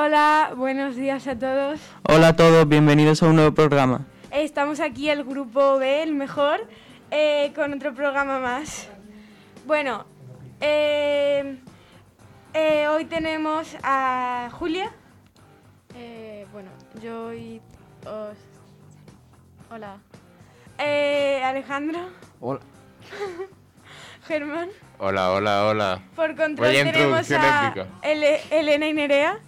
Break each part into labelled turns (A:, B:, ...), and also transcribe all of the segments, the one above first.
A: Hola, buenos días a todos.
B: Hola a todos, bienvenidos a un nuevo programa.
A: Estamos aquí el grupo B, el mejor, eh, con otro programa más. Bueno, eh, eh, hoy tenemos a Julia.
C: Eh, bueno, yo y os... Hola.
A: eh, Alejandro,
D: Hola.
A: Germán.
E: Hola, hola, hola.
A: Por control
E: Vaya
A: tenemos a. Ele- Elena y Nerea.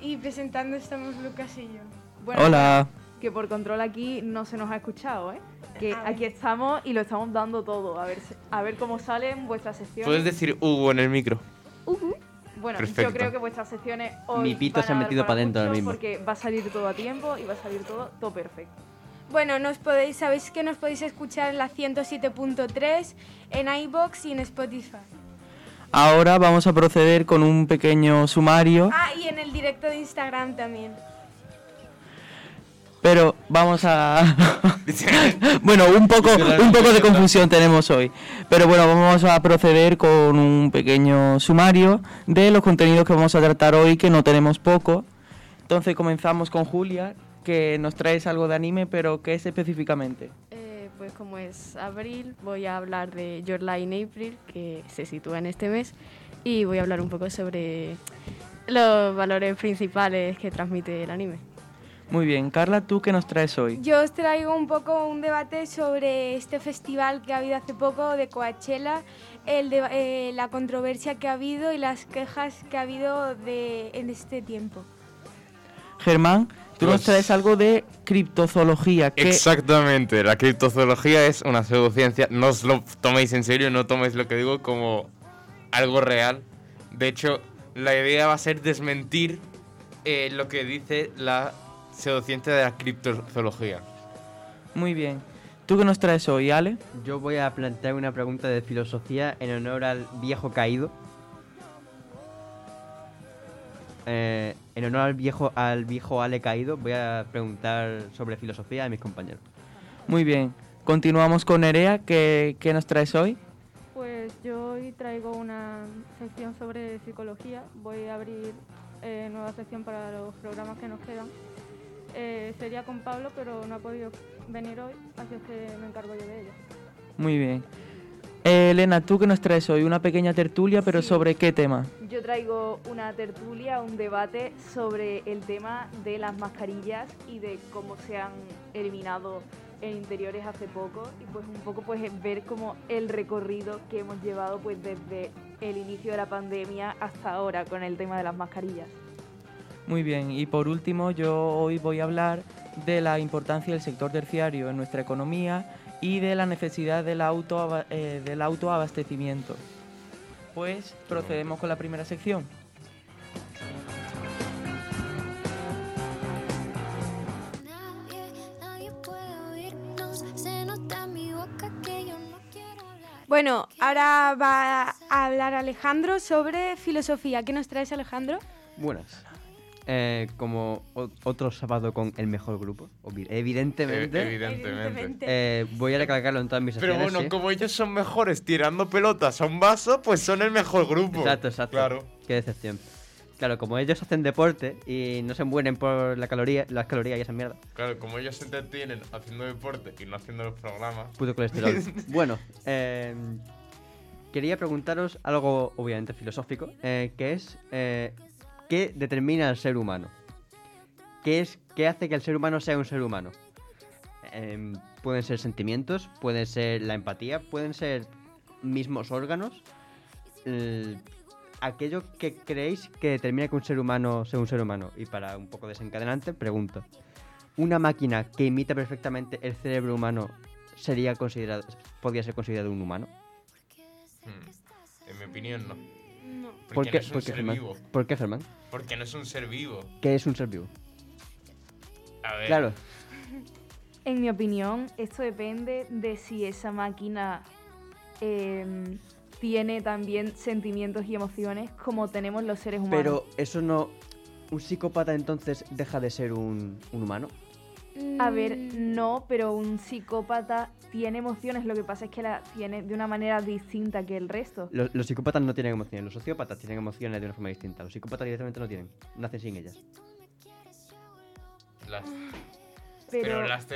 A: Y presentando estamos Lucas y yo.
F: Bueno,
B: Hola.
F: Que por control aquí no se nos ha escuchado, ¿eh? Que
A: A ver.
F: aquí estamos y lo estamos dando todo. A ver, a ver cómo salen vuestras secciones.
E: Puedes decir Hugo en el micro.
F: Bueno,
E: Perfecto.
F: yo creo que vuestras secciones hoy
D: Mi pito
F: van
D: se ha metido
F: para
D: pa' dentro ahora mismo.
F: Porque va a salir todo a tiempo y va a salir todo, todo perfecto.
A: Bueno, nos podéis, sabéis que nos podéis escuchar en la 107.3, en iBox y en Spotify.
B: Ahora vamos a proceder con un pequeño sumario,
A: Ah, y en el directo de Instagram también.
B: pero vamos a... bueno, un poco, un poco de confusión tenemos hoy. Pero bueno, vamos a proceder con un pequeño sumario de los contenidos que vamos a tratar hoy, que no tenemos poco. Entonces comenzamos con Julia, que nos traes algo de anime, pero ¿qué es específicamente?
C: Pues como es abril, voy a hablar de Your Lie in April, que se sitúa en este mes, y voy a hablar un poco sobre los valores principales que transmite el anime.
B: Muy bien, Carla, ¿tú qué nos traes hoy?
A: Yo os traigo un poco un debate sobre este festival que ha habido hace poco de Coachella, el de- eh, la controversia que ha habido y las quejas que ha habido de, en este tiempo.
B: Germán, tú nos
E: Pues-
B: traes algo de criptozoología. que
E: Exactamente, la criptozoología es una pseudociencia. No os lo toméis en serio, no toméis lo que digo como algo real. De hecho, la idea va a ser desmentir eh, lo que dice la pseudociencia de la criptozoología.
B: Muy bien. ¿Tú qué nos traes hoy, Ale?
D: Yo voy a plantear una pregunta de filosofía en honor al viejo caído. Eh, en honor al viejo, al viejo Ale caído, voy a preguntar sobre filosofía a mis compañeros.
B: Muy bien. Continuamos con Nerea. ¿Qué, qué nos traes hoy?
C: Pues yo hoy traigo una sección sobre psicología. Voy a abrir eh, nueva sección para los programas que nos quedan. Eh, sería con Pablo, pero no ha podido venir hoy, así es que me encargo yo de ella.
B: Muy bien. Eh, Elena, ¿tú qué nos traes hoy? Una pequeña tertulia, pero
F: Sí.
B: ¿sobre qué tema?
F: Yo traigo una tertulia, un debate sobre el tema de las mascarillas y de cómo se han eliminado en interiores hace poco y pues un poco pues ver como el recorrido que hemos llevado pues desde el inicio de la pandemia hasta ahora con el tema de las mascarillas.
B: Muy bien. Y por último, yo hoy voy a hablar de la importancia del sector terciario en nuestra economía y de la necesidad del, auto, del autoabastecimiento. Pues procedemos con la primera sección.
A: Bueno, ahora va a hablar Alejandro sobre filosofía. ¿Qué nos traes, Alejandro?
D: Buenas. Eh, como otro sábado con el mejor grupo, obvi- evidentemente,
E: evidentemente.
A: Evidentemente.
D: eh, voy a recalcarlo en todas mis
E: Pero bueno,
D: ¿sí?
E: como ellos son mejores tirando pelotas a un vaso, pues son el mejor grupo.
D: Exacto, exacto.
E: Claro.
D: Qué decepción. Claro, como ellos hacen deporte y no se mueren por la caloría, las calorías y esa mierda.
E: Claro, como ellos se entretienen haciendo deporte y no haciendo los programas.
D: Puto colesterol. bueno, eh, quería preguntaros algo obviamente filosófico, eh, que es eh, ¿qué determina al ser humano? ¿Qué, es, ¿Qué hace que el ser humano sea un ser humano? Em, pueden ser sentimientos, puede ser la empatía, pueden ser mismos órganos. El- aquello que creéis que determina que un ser humano sea un ser humano. Y para un poco desencadenante, pregunto. ¿Una máquina que imita perfectamente el cerebro humano sería podría ser considerado un humano?
E: Hmm. En mi opinión, no.
A: No.
E: Porque
D: ¿Por
E: no
D: qué,
E: es un
D: por qué,
E: ser
D: Germán?
E: vivo.
D: ¿Por qué, Germán?
E: Porque no es un ser vivo.
D: ¿Qué es un ser vivo?
E: A ver.
D: Claro,
F: En mi opinión, esto depende de si esa máquina em, tiene también sentimientos y emociones como tenemos los seres humanos.
D: pero eso no... ¿Un psicópata entonces deja de ser un, un humano?
F: A ver,
A: Mm,
F: no, pero un psicópata tiene emociones, lo que pasa es que las tiene de una manera distinta que el resto.
D: Los, los psicópatas no tienen emociones, los sociópatas tienen emociones de una forma distinta. Los psicópatas directamente no tienen, nacen sin ellas.
E: Las-
F: Pero,
E: pero las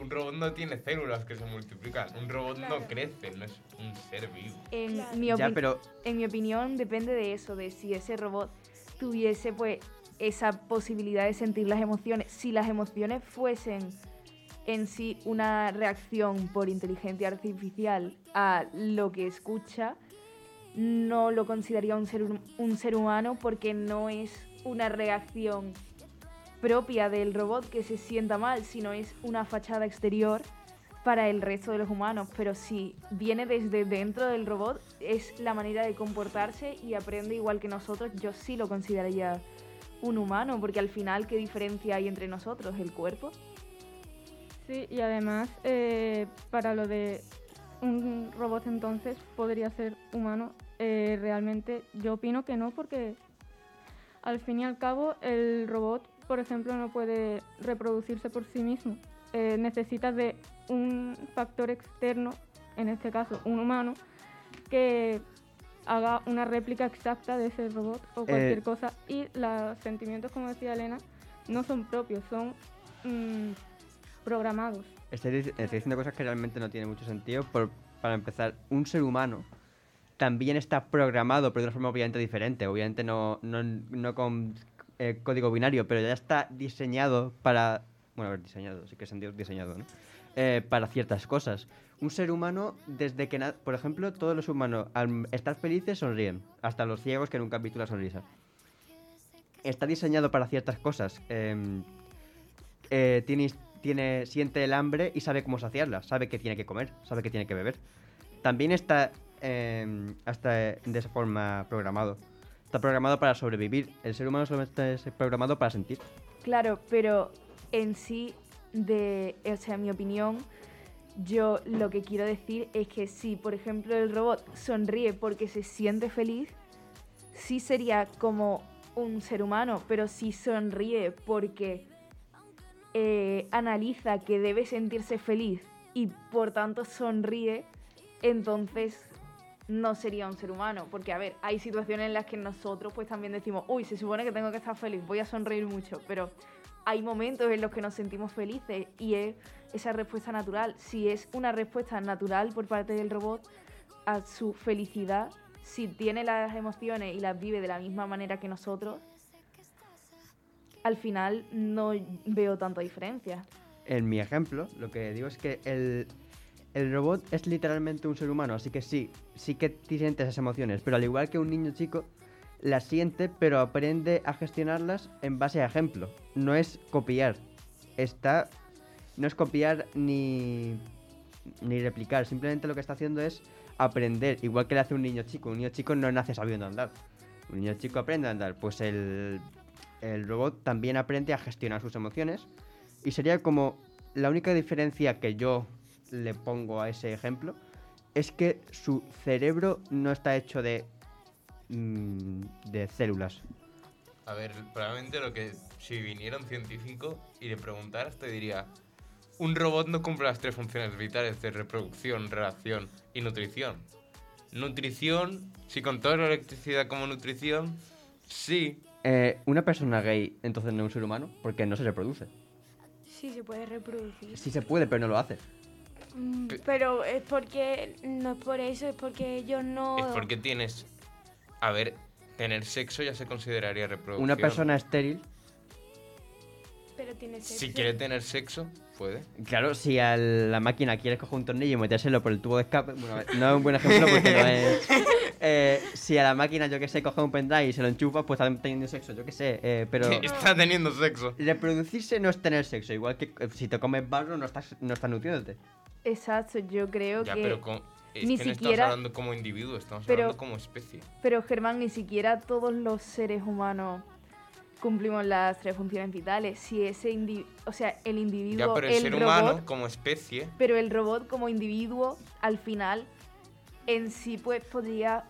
E: un robot no tiene células que se multiplican. Un robot no crece, no es un ser vivo.
F: en,
A: Claro.
F: mi
D: Ya,
F: opin-
D: pero
F: en mi opinión depende de eso, de si ese robot tuviese pues esa posibilidad de sentir las emociones. Si las emociones fuesen en sí una reacción por inteligencia artificial a lo que escucha, no lo consideraría un ser, un ser humano porque no es una reacción propia del robot que se sienta mal, sino es una fachada exterior para el resto de los humanos. Pero si viene desde dentro del robot, es la manera de comportarse y aprende igual que nosotros, yo sí lo consideraría un humano, porque al final, ¿qué diferencia hay entre nosotros? ¿El cuerpo?
C: Sí, y además, eh, para lo de un robot entonces podría ser humano, eh, realmente yo opino que no, porque al fin y al cabo el robot, por ejemplo, no puede reproducirse por sí mismo. Eh, necesita de un factor externo, en este caso un humano, que haga una réplica exacta de ese robot o cualquier
D: Eh,
C: cosa. Y los sentimientos, como decía Elena, no son propios, son mm, programados.
D: estoy, estoy diciendo cosas que realmente no tienen mucho sentido. Por- para empezar, un ser humano también está programado, pero de una forma obviamente diferente. Obviamente no, no, no con eh, código binario, pero ya está diseñado para... Bueno, a ver, diseñado, sí que sentido diseñado, ¿no? Eh, para ciertas cosas. Un ser humano, desde que... Por ejemplo, todos los humanos, al estar felices, sonríen. Hasta los ciegos que nunca han visto la sonrisa. Está diseñado para ciertas cosas. em, eh, tiene, siente el hambre y sabe cómo saciarla. Sabe que tiene que comer, sabe que tiene que beber. También está em, hasta de esa forma programado. Está programado para sobrevivir. El ser humano solamente está programado para sentir.
F: Claro, pero en sí, de, o sea, en mi opinión, yo lo que quiero decir es que si, por ejemplo, el robot sonríe porque se siente feliz, sí sería como un ser humano, pero si sonríe porque eh, analiza que debe sentirse feliz y por tanto sonríe, entonces no sería un ser humano. Porque, a ver, hay situaciones en las que nosotros pues también decimos, uy, se supone que tengo que estar feliz, voy a sonreír mucho, pero hay momentos en los que nos sentimos felices y es esa respuesta natural. Si es una respuesta natural por parte del robot a su felicidad, si tiene las emociones y las vive de la misma manera que nosotros, al final no veo tanta diferencia.
D: En mi ejemplo, lo que digo es que el, el robot es literalmente un ser humano, así que sí, sí que siente esas emociones, pero al igual que un niño chico, las siente, pero aprende a gestionarlas en base a ejemplo. No es copiar. Está. No es copiar ni. ni replicar. Simplemente lo que está haciendo es aprender. Igual que le hace un niño chico. Un niño chico no nace sabiendo andar. Un niño chico aprende a andar. Pues el. El robot también aprende a gestionar sus emociones. Y sería como. La única diferencia que yo le pongo a ese ejemplo es que su cerebro no está hecho de mm, de células.
E: A ver, probablemente lo que si viniera un científico y le preguntaras te diría, un robot no cumple las tres funciones vitales de reproducción, relación y nutrición. Nutrición, si contamos la electricidad como nutrición, sí.
D: Eh, una persona gay entonces no es un ser humano porque no se reproduce.
A: Sí, se puede reproducir.
D: Sí se puede, pero no lo hace.
A: Mm,
E: Pe-
A: Pero es porque, no es por eso, es porque ellos no...
E: Es porque tienes... A ver, tener sexo ya se consideraría reproducción.
D: Una persona estéril,
A: Pero tiene sexo.
E: Si quiere tener sexo, puede.
D: claro, si a la máquina quieres coger un tornillo y metérselo por el tubo de escape, bueno, no es un buen ejemplo porque no es... Eh, si a la máquina, yo que sé, coge un pendrive y se lo enchufa, pues está teniendo sexo, yo que sé, eh, pero...
E: Está teniendo sexo.
D: Reproducirse no es tener sexo, igual que eh, si te comes barro no estás, no estás nutriéndote.
F: Exacto, yo creo
E: Ya,
F: que...
E: pero con- es
F: ni
E: que no estamos
F: siquiera-
E: hablando como individuo, estamos
F: Pero-
E: hablando como especie.
F: Pero Germán, ni siquiera todos los seres humanos cumplimos las tres funciones vitales. Si ese o sea, el individuo,
E: Ya, pero el, ser
F: robot,
E: humano como especie,
F: pero el robot como individuo, al final, en sí, pues podría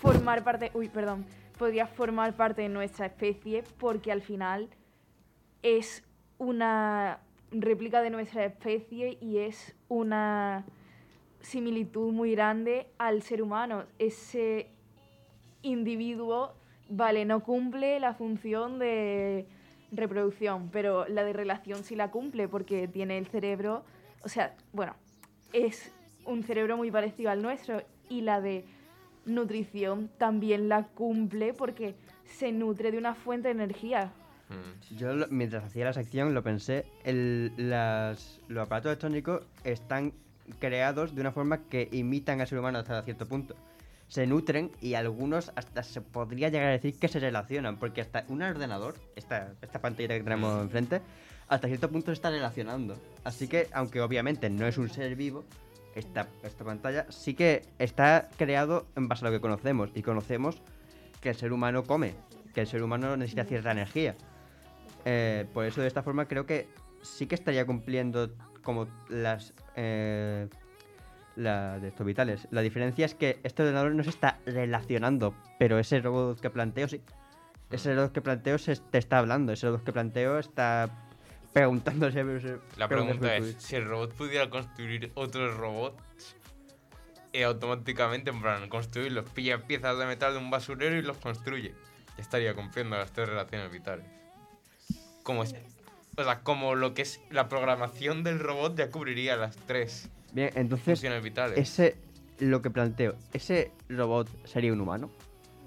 F: formar parte, uy, perdón, podría formar parte de nuestra especie porque al final es una réplica de nuestra especie y es una similitud muy grande al ser humano. Ese individuo, vale, no cumple la función de reproducción, pero la de relación sí la cumple porque tiene el cerebro, o sea, bueno, es un cerebro muy parecido al nuestro y la de nutrición también la cumple porque se nutre de una fuente de energía.
E: Mm.
D: Yo, lo- mientras hacía la sección, lo pensé. El- las- los aparatos electrónicos están creados de una forma que imitan al ser humano hasta cierto punto. Se nutren y algunos hasta se podría llegar a decir que se relacionan, porque hasta un ordenador, esta, esta pantalla que tenemos enfrente, hasta cierto punto se está relacionando. Así que, aunque obviamente no es un ser vivo, esta, esta pantalla sí que está creado en base a lo que conocemos. Y conocemos que el ser humano come, que el ser humano necesita cierta energía. Eh, por eso de esta forma creo que sí que estaría cumpliendo como las eh, la de estos vitales. La diferencia es que este ordenador no se está relacionando, pero ese robot que planteo sí. Ese robot que planteo se te está hablando, ese robot que planteo está preguntándose.
E: La pregunta es, si el robot pudiera construir otros robots, eh, automáticamente, en plan, construirlos, pilla piezas de metal de un basurero y los construye. Ya estaría cumpliendo las tres relaciones vitales. Como es, o sea, como lo que es la programación del robot ya cubriría las tres
D: Bien, entonces
E: funciones vitales.
D: ese lo que planteo, ese robot sería un humano.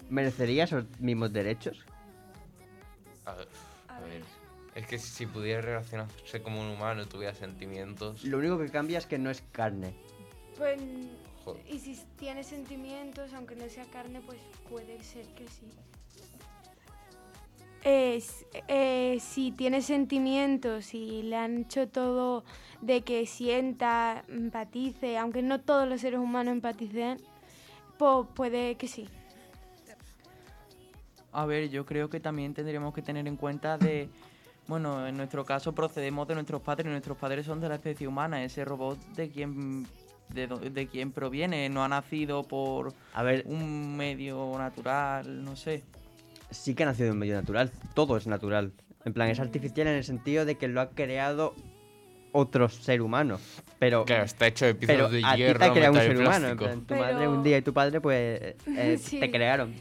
D: ¿Merecería esos mismos derechos?
E: A ver, a ver, es que si pudiera relacionarse como un humano y tuviera sentimientos,
D: Lo único que cambia es que no es carne.
A: Pues,
E: joder.
A: y si tiene sentimientos, aunque no sea carne, pues puede ser que sí. Eh, eh, si tiene sentimientos y le han hecho todo de que sienta, empatice, aunque no todos los seres humanos empaticen, pues puede que sí.
B: A ver, yo creo que también tendríamos que tener en cuenta de, bueno, en nuestro caso procedemos de nuestros padres, nuestros padres son de la especie humana, ese robot de quien de, de quién proviene, no ha nacido por
D: A ver,
B: un medio natural, no sé.
D: Sí que ha nacido en un medio natural. Todo es natural. En plan, es artificial en el sentido de que lo ha creado otro ser humano. Pero,
E: Claro, está hecho de
D: pero
E: piezas de
D: a ti
E: hierro,
D: te ha creado un ser humano. En plan, tu
A: Pero-
D: madre un día y tu padre, pues, eh,
A: Sí.
D: te crearon.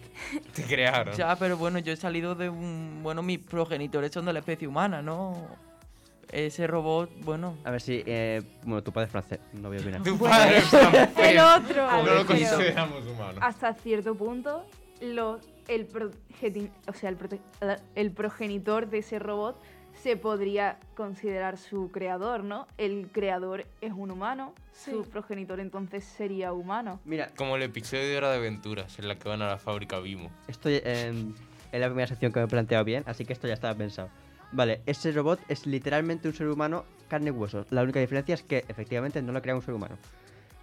E: Te crearon.
B: Ya, pero bueno, yo he salido de un... Bueno, mis progenitores son de la especie humana, ¿no? Ese robot, bueno...
D: A ver si, eh, bueno, tu padre es francés, no voy a opinar.
E: Tu padre es francés.
A: El otro.
F: A
E: No
F: ver,
E: lo consideramos humano.
F: hasta cierto punto, lo- el, o sea, el, el progenitor de ese robot se podría considerar su creador, ¿no? El creador es un humano, su progenitor entonces sería humano.
D: Mira,
E: Como el episodio de Hora de Aventuras, en la que van a la fábrica Vimo.
D: estoy en, en la primera sección que me he planteado bien, así que esto ya estaba pensado. Vale, ese robot es literalmente un ser humano carne y hueso. La única diferencia es que efectivamente no lo crea un ser humano.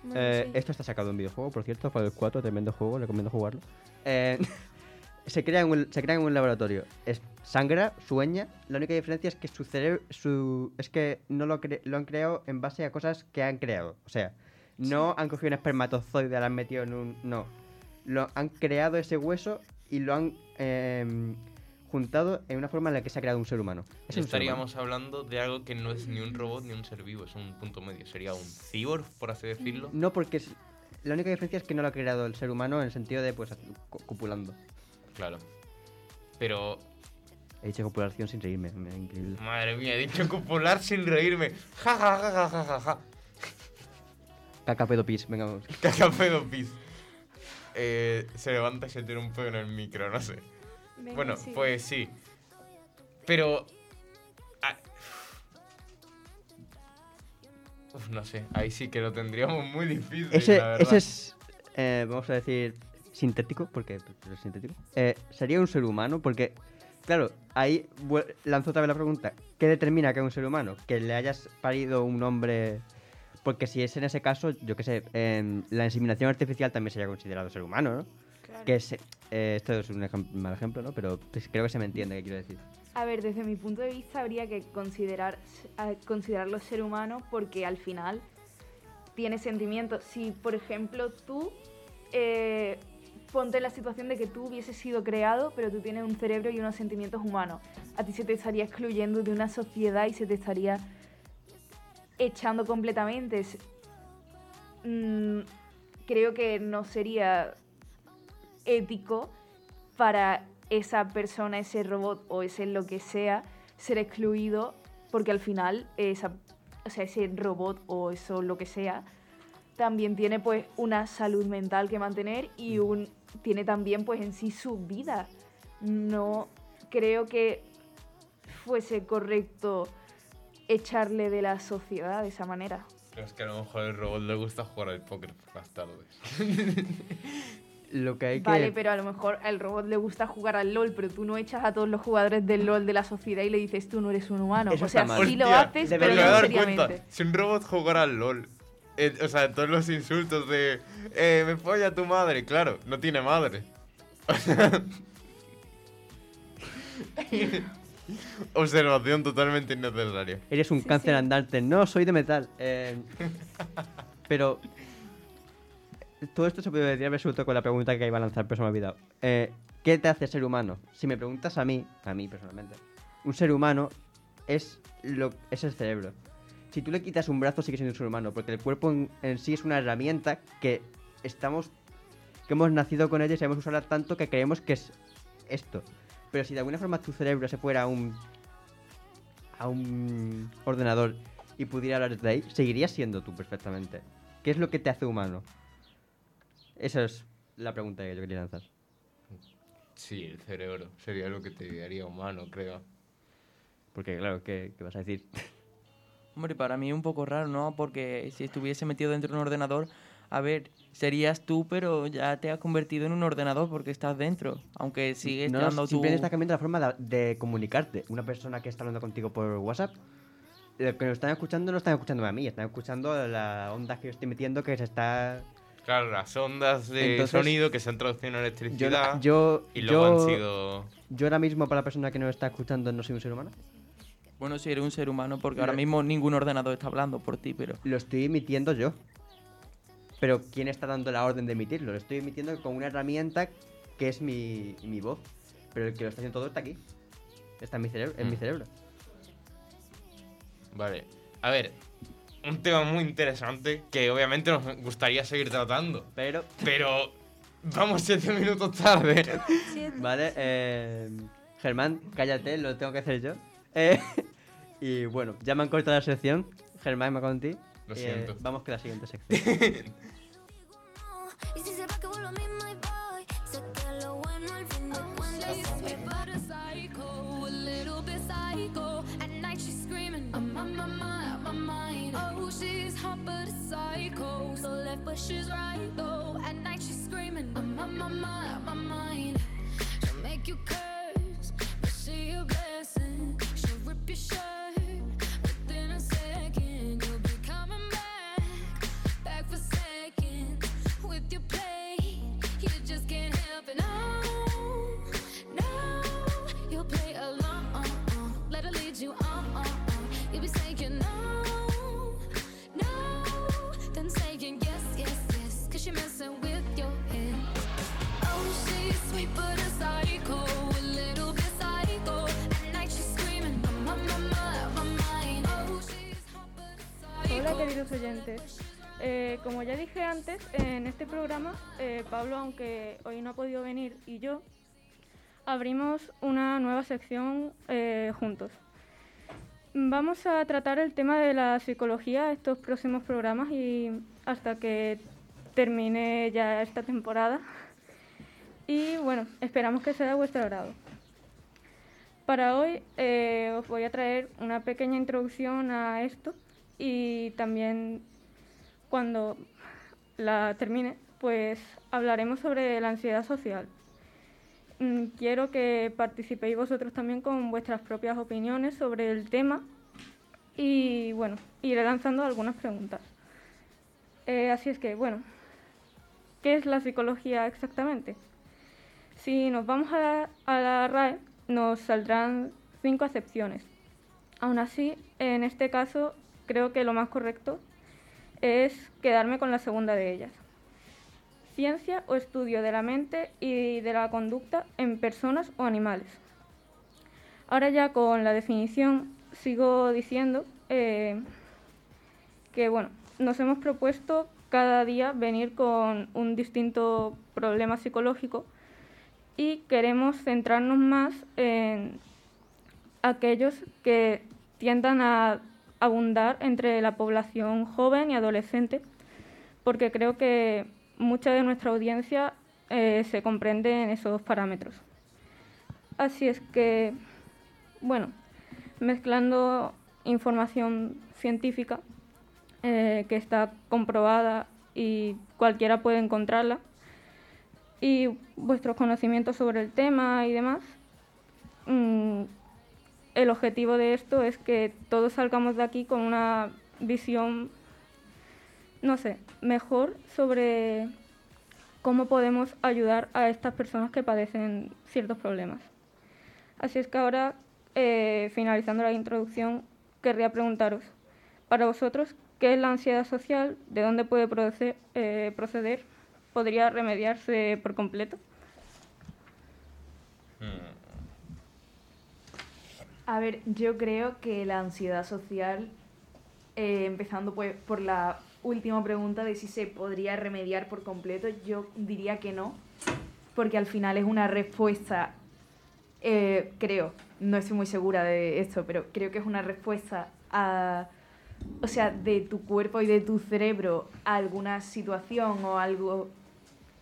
A: Bueno,
D: Eh,
A: sí.
D: Esto está sacado en videojuego, por cierto, para el 4, tremendo juego, recomiendo jugarlo. Eh, se, crea en un, se crea en un laboratorio. Es, sangra, sueña. La única diferencia es que su cerebro. Su, es que no lo, cre- lo han creado en base a cosas que han creado. O sea, no han cogido un espermatozoide, lo han metido en un. No. Lo, han creado ese hueso y lo han em, juntado en una forma en la que se ha creado un ser humano. Es un ser humano.
E: Estaríamos hablando de algo que no es ni un robot ni un ser vivo, es un punto medio. Sería un cyborg, por así decirlo.
D: No, porque es- la única diferencia es que no lo ha creado el ser humano en el sentido de, pues, copulando.
E: Claro. Pero,
D: He dicho copulación sin reírme, increíble.
E: madre mía, he dicho copular sin reírme. Ja, ja, ja, ja, ja, ja, ja.
D: Caca pedo pis, venga, vamos.
E: Caca pedo pis. Eh, se levanta y se tira un pedo en el micro, no sé.
A: Venga,
E: Bueno,
A: sí.
E: pues sí. Pero. ah, uf, no sé, ahí sí que lo tendríamos muy difícil.
D: Ese,
E: la verdad.
D: ese es, eh, vamos a decir, sintético, porque pero es sintético. Eh, sería un ser humano, porque, claro, ahí lanzo otra vez la pregunta: ¿qué determina que es un ser humano? Que le hayas parido un hombre. Porque si es en ese caso, yo qué sé, la inseminación artificial también sería considerado ser humano, ¿no?
A: Claro.
D: Que es, eh, esto es un mal ejemplo, ¿no? Pero pues, creo que se me entiende qué quiero decir.
F: A ver, desde mi punto de vista habría que considerar, considerarlo ser humano porque al final tiene sentimientos. Si, por ejemplo, tú eh, ponte en la situación de que tú hubieses sido creado, pero tú tienes un cerebro y unos sentimientos humanos, a ti se te estaría excluyendo de una sociedad y se te estaría echando completamente, mm, creo que no sería ético para esa persona, ese robot o ese lo que sea, ser excluido porque al final esa, o sea, ese robot o eso lo que sea también tiene pues una salud mental que mantener y un tiene también pues en sí su vida. No creo que fuese correcto echarle de la sociedad de esa manera.
E: Pero es que a lo mejor al robot le gusta jugar al póker por las tardes.
D: Lo que hay que...
F: Vale, pero a lo mejor al robot le gusta jugar al LOL, pero tú no echas a todos los jugadores del LOL de la sociedad y le dices tú no eres un humano.
D: Eso
F: o sea, sí lo haces,
D: me
F: pero no seriamente.
E: cuenta. Si un robot jugara al LOL, eh, o sea, todos los insultos de eh, me folla tu madre, claro, no tiene madre. O sea, Observación totalmente innecesaria.
D: Eres un cáncer andante. No, soy de metal. Eh, pero todo esto se puede haber resuelto con la pregunta que iba a lanzar, pero se me ha olvidado. Eh, ¿Qué te hace ser humano? Si me preguntas a mí, a mí personalmente, un ser humano es, lo, es el cerebro. Si tú le quitas un brazo, sigue siendo un ser humano, porque el cuerpo en, en sí es una herramienta que estamos, que hemos nacido con ella y sabemos usarla tanto que creemos que es esto. Pero si de alguna forma tu cerebro se fuera a un a un ordenador y pudiera hablar de ahí, seguirías siendo tú perfectamente. ¿Qué es lo que te hace humano? Esa es la pregunta que yo quería lanzar.
E: Sí, el cerebro sería lo que te haría humano, creo.
D: Porque claro, ¿qué, qué vas a decir?
B: Hombre, para mí es un poco raro, ¿no? Porque si estuviese metido dentro de un ordenador, a ver, serías tú, pero ya te has convertido en un ordenador porque estás dentro. Aunque sigues
D: no,
B: dando tu...
D: simplemente está cambiando la forma de, de comunicarte. Una persona que está hablando contigo por WhatsApp, lo que nos están escuchando no están escuchando a mí, están escuchando las ondas que yo estoy metiendo que se está...
E: Claro, las ondas de
D: Entonces,
E: sonido que se han traducido en
D: Yo,
E: electricidad
D: yo,
E: y luego
D: yo,
E: han sido...
D: yo ahora mismo para la persona que nos está escuchando no soy un ser humano.
B: Bueno, si eres un ser humano, porque ahora mismo ningún ordenador está hablando por ti, pero...
D: Lo estoy emitiendo yo. Pero ¿quién está dando la orden de emitirlo? Lo estoy emitiendo con una herramienta que es mi, mi voz. Pero el que lo está haciendo todo está aquí. Está en mi cerebro. En mi
E: Mm.
D: cerebro.
E: Vale. A ver, un tema muy interesante que obviamente nos gustaría seguir tratando.
D: Pero,
E: Pero vamos siete minutos tarde.
D: vale, eh, Germán, cállate, lo tengo que hacer yo. Eh, y bueno, ya me han cortado la sección. Germán, me contigo.
E: Lo siento.
D: vamos con la siguiente sección.
G: Y si
C: queridos oyentes. Eh, como ya dije antes, en este programa, eh, Pablo, aunque hoy no ha podido venir, y yo, abrimos una nueva sección eh, juntos. Vamos a tratar el tema de la psicología estos próximos programas y hasta que termine ya esta temporada. Y bueno, esperamos que sea de vuestro agrado. Para hoy eh, os voy a traer una pequeña introducción a esto y también cuando la termine, pues hablaremos sobre la ansiedad social. Mm, Quiero que participéis vosotros también con vuestras propias opiniones sobre el tema y bueno, iré lanzando algunas preguntas. Eh, así es que, bueno, ¿qué es la psicología exactamente? Si nos vamos a la, a la RAE, nos saldrán cinco acepciones. Aún así, en este caso, creo que lo más correcto es quedarme con la segunda de ellas. Ciencia o estudio de la mente y de la conducta en personas o animales. Ahora ya con la definición sigo diciendo eh, que bueno, nos hemos propuesto cada día venir con un distinto problema psicológico y queremos centrarnos más en aquellos que tiendan a abundar entre la población joven y adolescente, porque creo que mucha de nuestra audiencia eh, se comprende en esos parámetros. Así es que, bueno, mezclando información científica eh, que está comprobada y cualquiera puede encontrarla, y vuestros conocimientos sobre el tema y demás, mm, el objetivo de esto es que todos salgamos de aquí con una visión, no sé, mejor sobre cómo podemos ayudar a estas personas que padecen ciertos problemas. Así es que ahora, eh, finalizando la introducción, querría preguntaros, para vosotros, ¿qué es la ansiedad social? ¿De dónde puede eh, proceder? ¿Podría remediarse por completo?
F: A ver, yo creo que la ansiedad social, eh, empezando pues por la última pregunta de si se podría remediar por completo, yo diría que no, porque al final es una respuesta, eh, creo, no estoy muy segura de esto, pero creo que es una respuesta a, o sea, de tu cuerpo y de tu cerebro a alguna situación o algo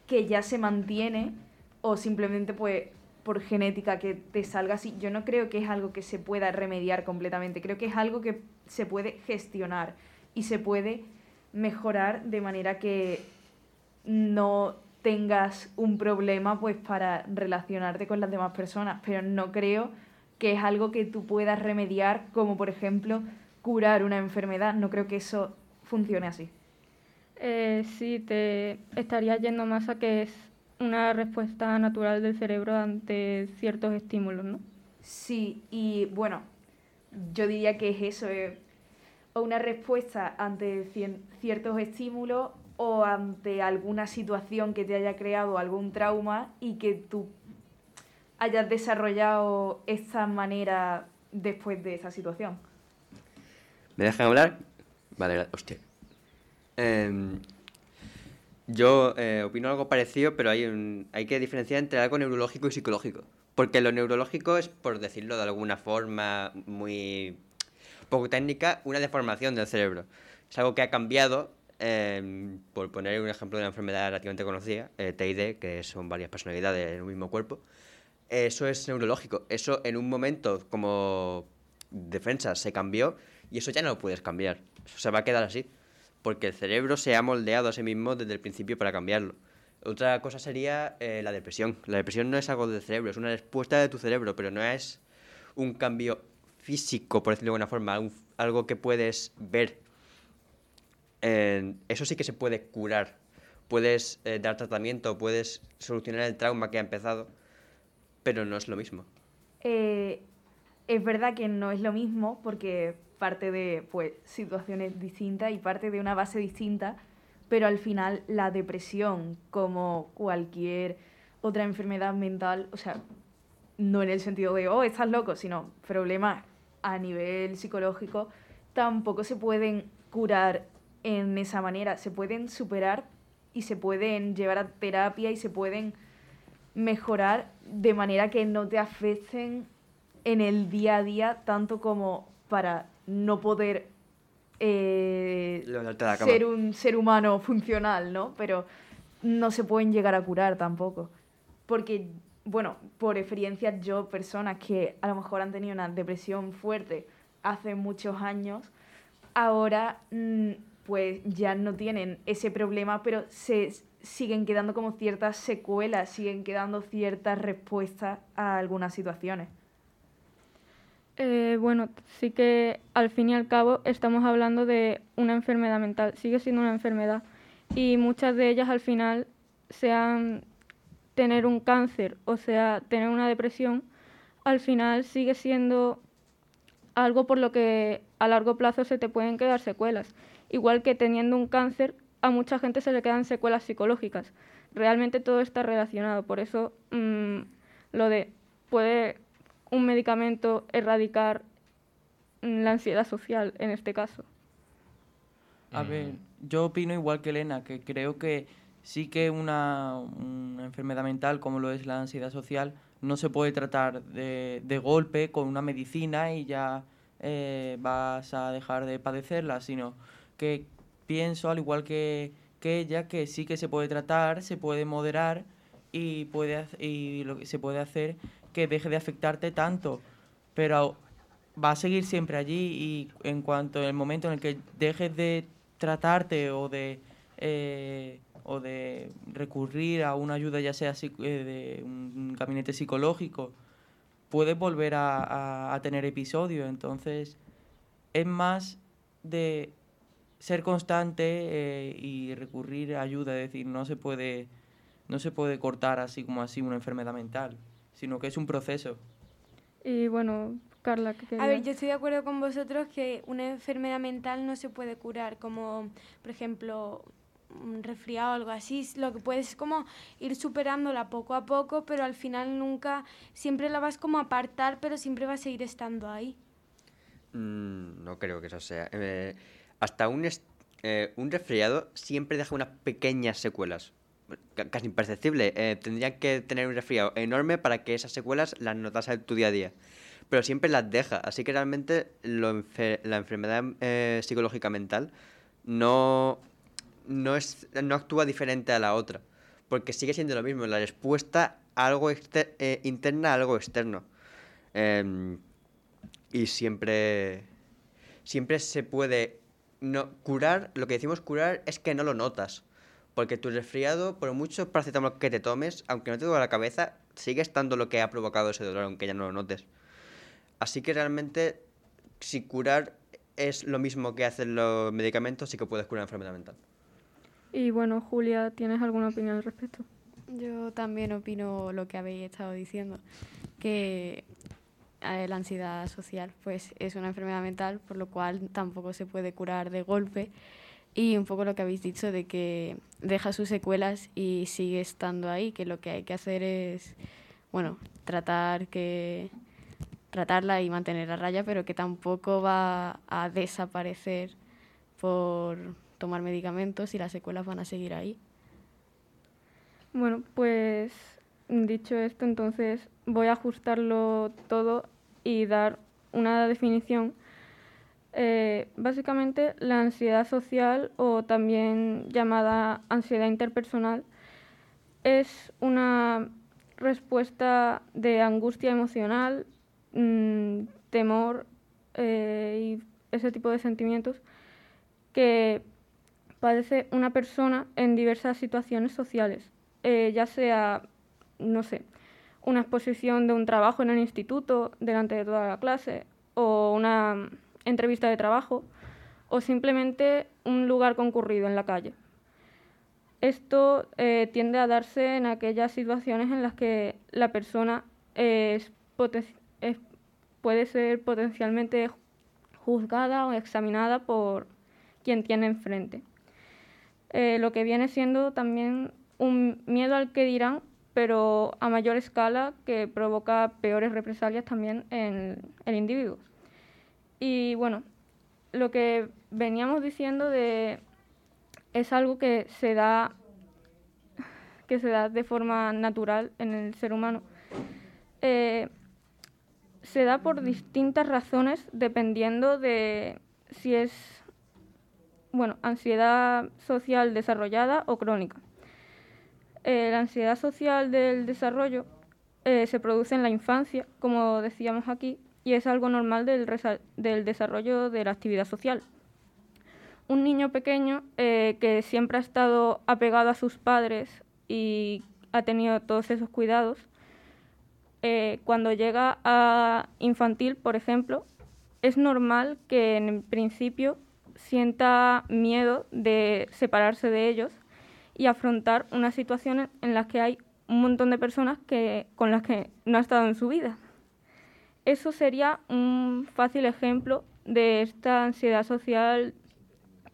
F: que ya se mantiene o simplemente pues por genética que te salga así. Yo no creo que es algo que se pueda remediar completamente, creo que es algo que se puede gestionar y se puede mejorar de manera que no tengas un problema pues para relacionarte con las demás personas, pero no creo que es algo que tú puedas remediar como por ejemplo curar una enfermedad, no creo que eso funcione así.
C: Eh, sí, te estaría yendo más a que es una respuesta natural del cerebro ante ciertos estímulos, ¿no?
F: Sí, y bueno, yo diría que es eso, eh, o una respuesta ante cien- ciertos estímulos o ante alguna situación que te haya creado algún trauma y que tú hayas desarrollado esta manera después de esa situación.
D: ¿Me dejan hablar? Vale, hostia. Em, yo eh, opino algo parecido, pero hay, hay que diferenciar entre algo neurológico y psicológico. Porque lo neurológico es, por decirlo de alguna forma muy poco técnica, una deformación del cerebro. Es algo que ha cambiado, em, por poner un ejemplo de una enfermedad relativamente conocida, eh, TID, que son varias personalidades en un mismo cuerpo. Eso es neurológico. Eso en un momento como defensa se cambió y eso ya no lo puedes cambiar. Eso se va a quedar así. Porque el cerebro se ha moldeado a sí mismo desde el principio para cambiarlo. Otra cosa sería eh, la depresión. La depresión no es algo del cerebro, es una respuesta de tu cerebro, pero no es un cambio físico, por decirlo de alguna forma, algo que puedes ver. Eso sí que se puede curar. Puedes eh, dar tratamiento, puedes solucionar el trauma que ha empezado, pero no es lo mismo.
F: Eh, es verdad que no es lo mismo porque parte de pues, situaciones distintas y parte de una base distinta, pero al final la depresión, como cualquier otra enfermedad mental, o sea, no en el sentido de, oh, estás loco, sino problemas a nivel psicológico, tampoco se pueden curar en esa manera, se pueden superar y se pueden llevar a terapia y se pueden mejorar de manera que no te afecten en el día a día tanto como para no poder eh, ser un ser humano funcional, ¿no? Pero no se pueden llegar a curar tampoco. Porque, bueno, por experiencia yo, personas que a lo mejor han tenido una depresión fuerte hace muchos años, ahora mm, pues ya no tienen ese problema, pero se siguen quedando como ciertas secuelas, siguen quedando ciertas respuestas a algunas situaciones.
C: Eh, bueno, sí que al fin y al cabo estamos hablando de una enfermedad mental, sigue siendo una enfermedad y muchas de ellas al final sean tener un cáncer o sea tener una depresión, al final sigue siendo algo por lo que a largo plazo se te pueden quedar secuelas. Igual que teniendo un cáncer, a mucha gente se le quedan secuelas psicológicas. Realmente todo está relacionado, por eso mm, lo de puede un medicamento erradicar mm, la ansiedad social en este caso.
B: A ver, yo opino igual que Elena, que creo que sí que una, una enfermedad mental como lo es la ansiedad social no se puede tratar de, de golpe con una medicina y ya eh, vas a dejar de padecerla, sino que pienso, al igual que, que ella, que sí que se puede tratar, se puede moderar y, puede, y lo que se puede hacer que deje de afectarte tanto, pero va a seguir siempre allí y en cuanto el momento en el que dejes de tratarte o de eh, o de recurrir a una ayuda ya sea eh, de un gabinete psicológico puedes volver a tener episodios entonces es más de ser constante eh, y recurrir a ayuda es decir no se puede no se puede cortar así como así una enfermedad mental sino que es un proceso
C: Y bueno, Carla, ¿qué
A: A ver, yo estoy de acuerdo con vosotros que una enfermedad mental no se puede curar, como por ejemplo un resfriado o algo así. Lo que puedes es como ir superándola poco a poco, pero al final nunca, siempre la vas como a apartar, pero siempre va a seguir estando ahí.
D: Mm, no creo que eso sea. Eh, hasta un, eh, un resfriado siempre deja unas pequeñas secuelas. Ca- Casi imperceptible. Eh, tendrían que tener un resfriado enorme para que esas secuelas las notas en tu día a día. Pero siempre las deja. Así que realmente la enfermedad eh, psicológica mental no, no, es, no actúa diferente a la otra. Porque sigue siendo lo mismo. La respuesta algo eh, interna a algo externo. Em, y siempre siempre se puede no curar lo que decimos curar es que no lo notas porque tu resfriado por mucho paracetamol que te tomes aunque no te duele la cabeza sigue estando lo que ha provocado ese dolor aunque ya no lo notes así que realmente si curar es lo mismo que hacen los medicamentos sí que puedes curar una enfermedad mental
C: Y bueno, Julia, ¿tienes alguna opinión al respecto?
H: Yo también opino lo que habéis estado diciendo, que la ansiedad social pues es una enfermedad mental, por lo cual tampoco se puede curar de golpe. Y un poco lo que habéis dicho de que deja sus secuelas y sigue estando ahí, que lo que hay que hacer es, bueno, tratar que tratarla y mantener a raya, pero que tampoco va a desaparecer por tomar medicamentos y las secuelas van a seguir ahí.
C: Bueno, pues dicho esto, entonces voy a ajustarlo todo y dar una definición. Eh, básicamente, la ansiedad social o también llamada ansiedad interpersonal es una respuesta de angustia emocional, mm, temor eh, y ese tipo de sentimientos que padece una persona en diversas situaciones sociales, eh, ya sea, no sé, una exposición de un trabajo en el instituto delante de toda la clase o una entrevista de trabajo o simplemente un lugar concurrido en la calle. Esto eh, tiende a darse en aquellas situaciones en las que la persona puede ser potencialmente juzgada o examinada por quien tiene enfrente. Eh, lo que viene siendo también un miedo al que dirán, pero a mayor escala que provoca peores represalias también en el individuo. Y bueno, lo que veníamos diciendo de es algo que se da que se da de forma natural en el ser humano. Eh, se da por distintas razones dependiendo de si es bueno, ansiedad social desarrollada o crónica. Eh, la ansiedad social del desarrollo eh, se produce en la infancia, como decíamos aquí, y es algo normal del, del desarrollo de la actividad social. Un niño pequeño eh, que siempre ha estado apegado a sus padres y ha tenido todos esos cuidados, eh, cuando llega a infantil, por ejemplo, es normal que en principio sienta miedo de separarse de ellos y afrontar una situación en la que hay un montón de personas que, con las que no ha estado en su vida. Eso sería un fácil ejemplo de esta ansiedad social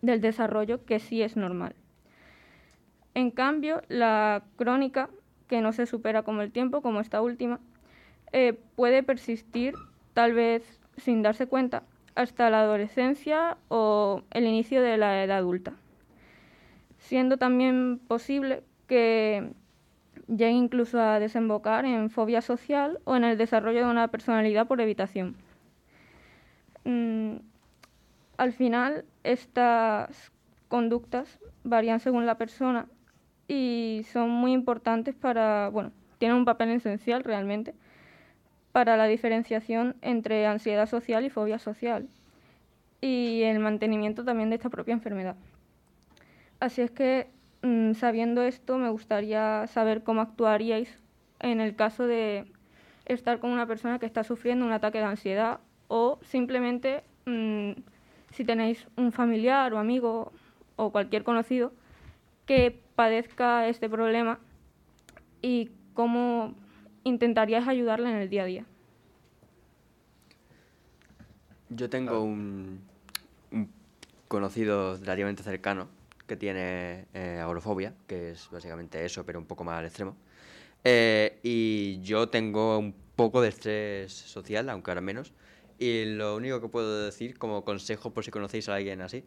C: del desarrollo que sí es normal. En cambio, la crónica, que no se supera como el tiempo, como esta última, eh, puede persistir, tal vez sin darse cuenta, hasta la adolescencia o el inicio de la edad adulta, siendo también posible que llegue incluso a desembocar en fobia social o en el desarrollo de una personalidad por evitación. Mm, al final, estas conductas varían según la persona y son muy importantes para, bueno, tienen un papel esencial realmente para la diferenciación entre ansiedad social y fobia social y el mantenimiento también de esta propia enfermedad. Así es que, mm, sabiendo esto, me gustaría saber cómo actuaríais en el caso de estar con una persona que está sufriendo un ataque de ansiedad o simplemente mm, si tenéis un familiar o amigo o cualquier conocido que padezca este problema y cómo intentarías ayudarle en el día a día.
D: Yo tengo un, un conocido relativamente cercano que tiene eh, agorafobia, que es básicamente eso, pero un poco más al extremo. Eh, y yo tengo un poco de estrés social, aunque ahora menos. Y lo único que puedo decir como consejo por si conocéis a alguien así,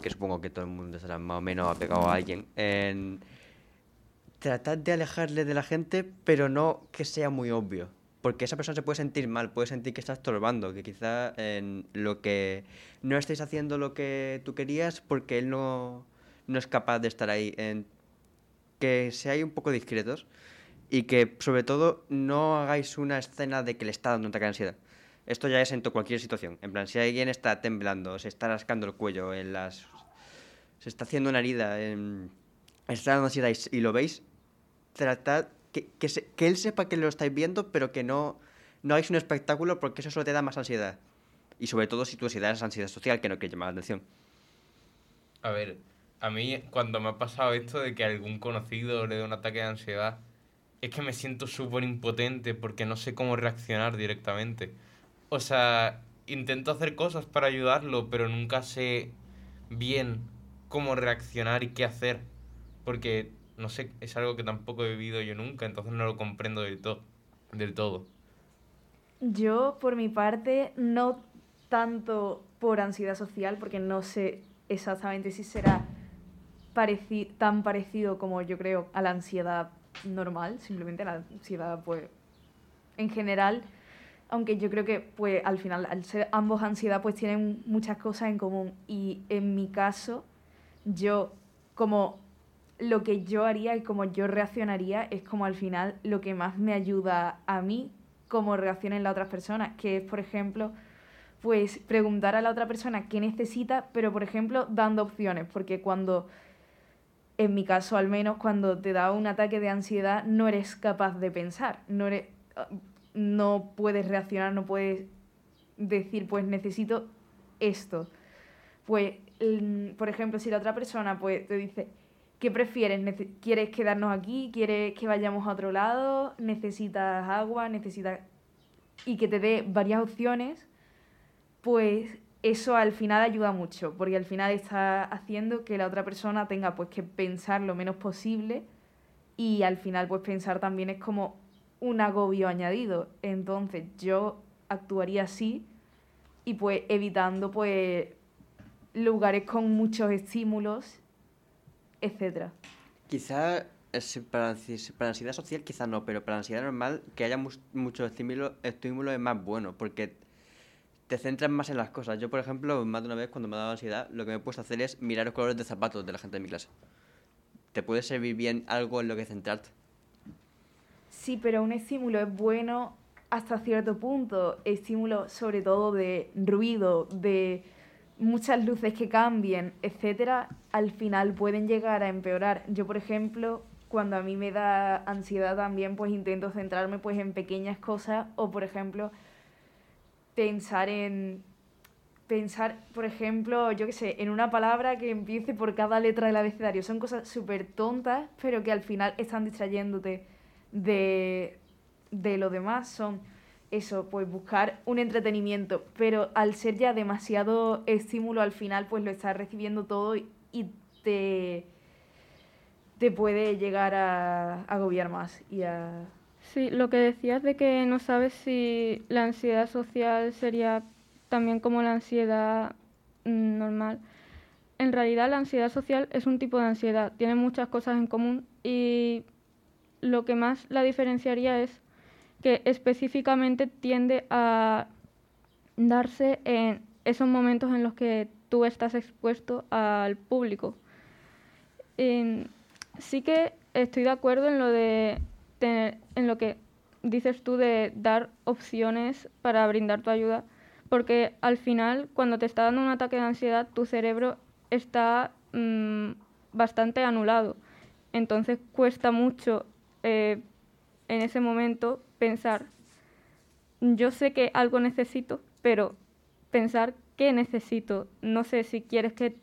D: que supongo que todo el mundo estará más o menos apegado a alguien, en tratar de alejarle de la gente, pero no que sea muy obvio. Porque esa persona se puede sentir mal, puede sentir que está estorbando, que quizá en lo que no estáis haciendo lo que tú querías porque él no, no es capaz de estar ahí. En que seáis un poco discretos y que sobre todo no hagáis una escena de que le está dando un ataque de ansiedad. Esto ya es en cualquier situación. En plan, si alguien está temblando, se está rascando el cuello, en las... se está haciendo una herida, en... está dando ansiedad y, lo veis, tratad que, que, que él sepa que lo estáis viendo, pero que no, no hagáis un espectáculo porque eso solo te da más ansiedad. Y sobre todo si tu ansiedad es ansiedad social, que no quiere llamar la atención.
E: A ver, a mí cuando me ha pasado esto de que algún conocido le dé un ataque de ansiedad, es que me siento súper impotente porque no sé cómo reaccionar directamente. O sea, intento hacer cosas para ayudarlo, pero nunca sé bien cómo reaccionar y qué hacer. Porque, no sé, es algo que tampoco he vivido yo nunca, entonces no lo comprendo del, to- del todo.
F: Yo, por mi parte, no tanto por ansiedad social, porque no sé exactamente si será tan parecido como yo creo a la ansiedad normal, simplemente la ansiedad, pues, en general, aunque yo creo que, pues, al final, ambos ansiedad, pues tienen muchas cosas en común. Y en mi caso, yo, como lo que yo haría y como yo reaccionaría es como al final lo que más me ayuda a mí cómo reaccionen las otras personas, que es, por ejemplo, pues preguntar a la otra persona qué necesita, pero, por ejemplo, dando opciones, porque cuando, en mi caso al menos, cuando te da un ataque de ansiedad, no eres capaz de pensar, no eres, no puedes reaccionar, no puedes decir, pues necesito esto. Pues, por ejemplo, si la otra persona pues te dice, ¿qué prefieres? ¿Quieres quedarnos aquí? ¿Quieres que vayamos a otro lado? ¿Necesitas agua? ¿Necesitas...? Y que te dé varias opciones, pues eso al final ayuda mucho, porque al final está haciendo que la otra persona tenga pues que pensar lo menos posible y al final pues pensar también es como un agobio añadido. Entonces yo actuaría así y pues evitando pues lugares con muchos estímulos, etcétera.
D: Quizá eh, para, para ansiedad social quizá no, pero para ansiedad normal que haya mus- muchos estímulos estímulos es más bueno, porque te centras más en las cosas. Yo, por ejemplo, más de una vez cuando me ha dado ansiedad, lo que me he puesto a hacer es mirar los colores de zapatos de la gente de mi clase. Te puede servir bien algo en lo que centrarte.
F: Sí, pero un estímulo es bueno hasta cierto punto. Estímulo sobre todo de ruido, de muchas luces que cambien, etcétera, al final pueden llegar a empeorar. Yo, por ejemplo, cuando a mí me da ansiedad también, pues intento centrarme pues en pequeñas cosas o, por ejemplo, pensar en pensar, por ejemplo, yo qué sé, en una palabra que empiece por cada letra del abecedario. Son cosas súper tontas, pero que al final están distrayéndote de, de lo demás. Son eso, pues buscar un entretenimiento. Pero al ser ya demasiado estímulo, al final pues lo estás recibiendo todo y, te, te puede llegar a agobiar más y a...
C: Sí, lo que decías de que no sabes si la ansiedad social sería también como la ansiedad mm, normal. En realidad la ansiedad social es un tipo de ansiedad, tiene muchas cosas en común y lo que más la diferenciaría es que específicamente tiende a darse en esos momentos en los que tú estás expuesto al público. En- sí que estoy de acuerdo en lo de en lo que dices tú de dar opciones para brindar tu ayuda, porque al final cuando te está dando un ataque de ansiedad tu cerebro está mm, bastante anulado, entonces cuesta mucho eh, en ese momento pensar yo sé que algo necesito, pero pensar qué necesito. No sé si quieres que,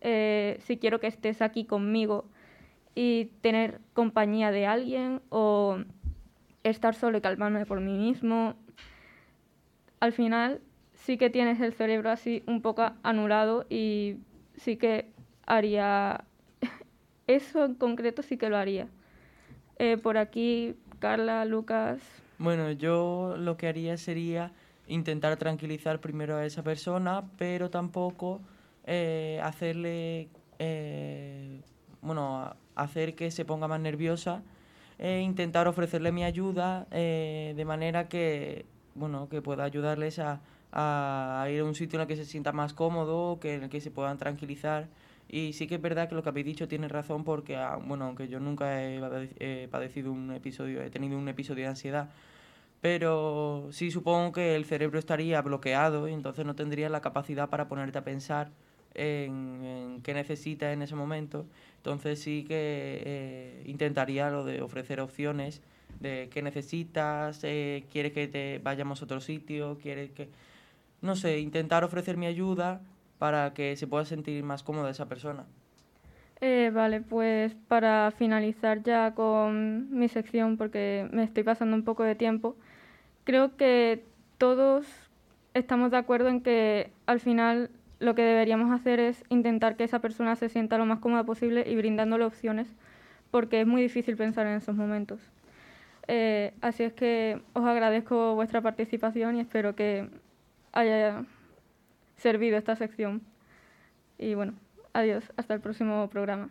C: eh, si quiero que estés aquí conmigo y tener compañía de alguien o estar solo y calmarme por mí mismo. Al final sí que tienes el cerebro así un poco anulado y sí que haría eso en concreto sí que lo haría. Eh, por aquí, Carla, Lucas.
B: Bueno, yo lo que haría sería intentar tranquilizar primero a esa persona, pero tampoco eh, hacerle, eh, bueno, hacer que se ponga más nerviosa e intentar ofrecerle mi ayuda eh, de manera que, bueno, que pueda ayudarles a, a ir a un sitio en el que se sienta más cómodo, que en el que se puedan tranquilizar. Y sí que es verdad que lo que habéis dicho tiene razón porque, ah, bueno, aunque yo nunca he padecido un episodio, he tenido un episodio de ansiedad, pero sí supongo que el cerebro estaría bloqueado y entonces no tendría la capacidad para ponerte a pensar en, en qué necesitas en ese momento. Entonces sí que eh, intentaría lo de ofrecer opciones de qué necesitas, eh, quieres que te vayamos a otro sitio, quieres que... No sé, intentar ofrecer mi ayuda para que se pueda sentir más cómoda esa persona.
C: Eh, vale, pues para finalizar ya con mi sección, porque me estoy pasando un poco de tiempo, creo que todos estamos de acuerdo en que al final lo que deberíamos hacer es intentar que esa persona se sienta lo más cómoda posible y brindándole opciones, porque es muy difícil pensar en esos momentos. Eh, así es que os agradezco vuestra participación y espero que haya servido esta sección. Y bueno, adiós, hasta el próximo programa.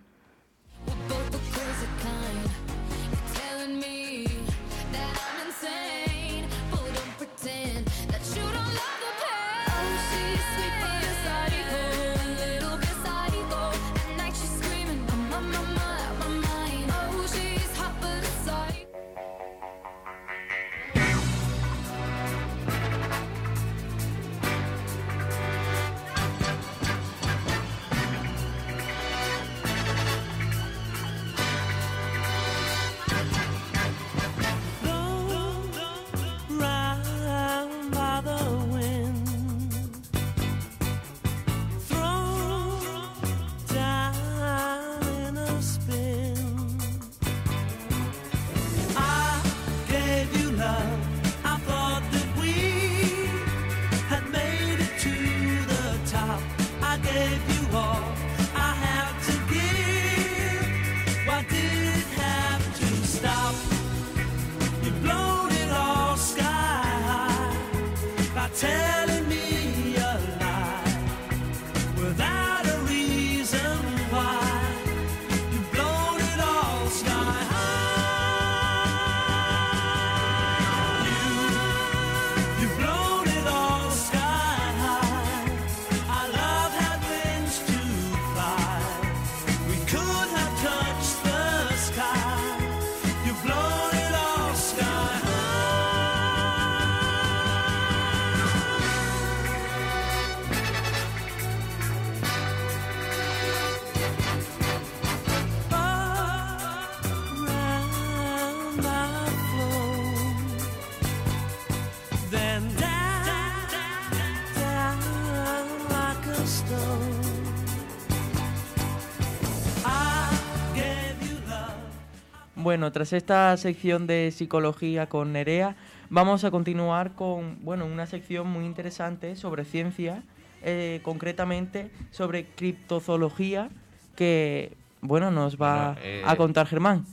B: Bueno, tras esta sección de psicología con Nerea, vamos a continuar con bueno, una sección muy interesante sobre ciencia, eh, concretamente sobre criptozoología, que bueno, nos va
E: Bueno, eh,
B: a contar Germán.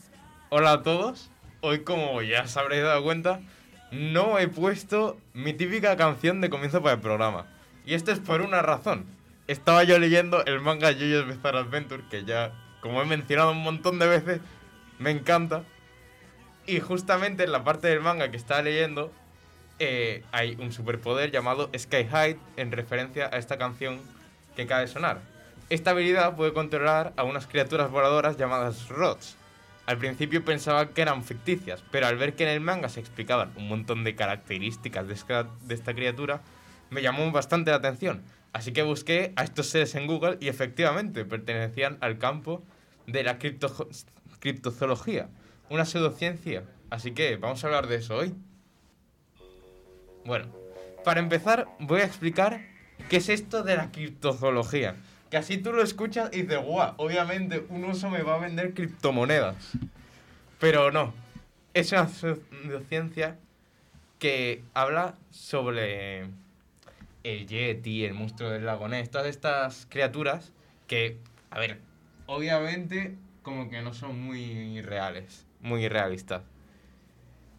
E: Hola a todos. Hoy, como ya os habréis dado cuenta, no he puesto mi típica canción de comienzo para el programa. Y esto es por una razón. Estaba yo leyendo el manga JoJo's Bizarre Adventure, que ya, como he mencionado un montón de veces, me encanta. Y justamente en la parte del manga que estaba leyendo, eh, hay un superpoder llamado Sky High en referencia a esta canción que acaba de sonar. Esta habilidad puede controlar a unas criaturas voladoras llamadas Rods. Al principio pensaba que eran ficticias, pero al ver que en el manga se explicaban un montón de características de esta, de esta criatura, me llamó bastante la atención. Así que busqué a estos seres en Google y efectivamente pertenecían al campo de la cripto- criptozoología, una pseudociencia. Así que vamos a hablar de eso hoy. Bueno, para empezar voy a explicar qué es esto de la criptozoología. Que así tú lo escuchas y dices, guau, obviamente un uso me va a vender criptomonedas. Pero no, es una pseudociencia que habla sobre el Yeti, el monstruo del lago todas estas criaturas que, a ver, obviamente como que no son muy reales, muy realistas.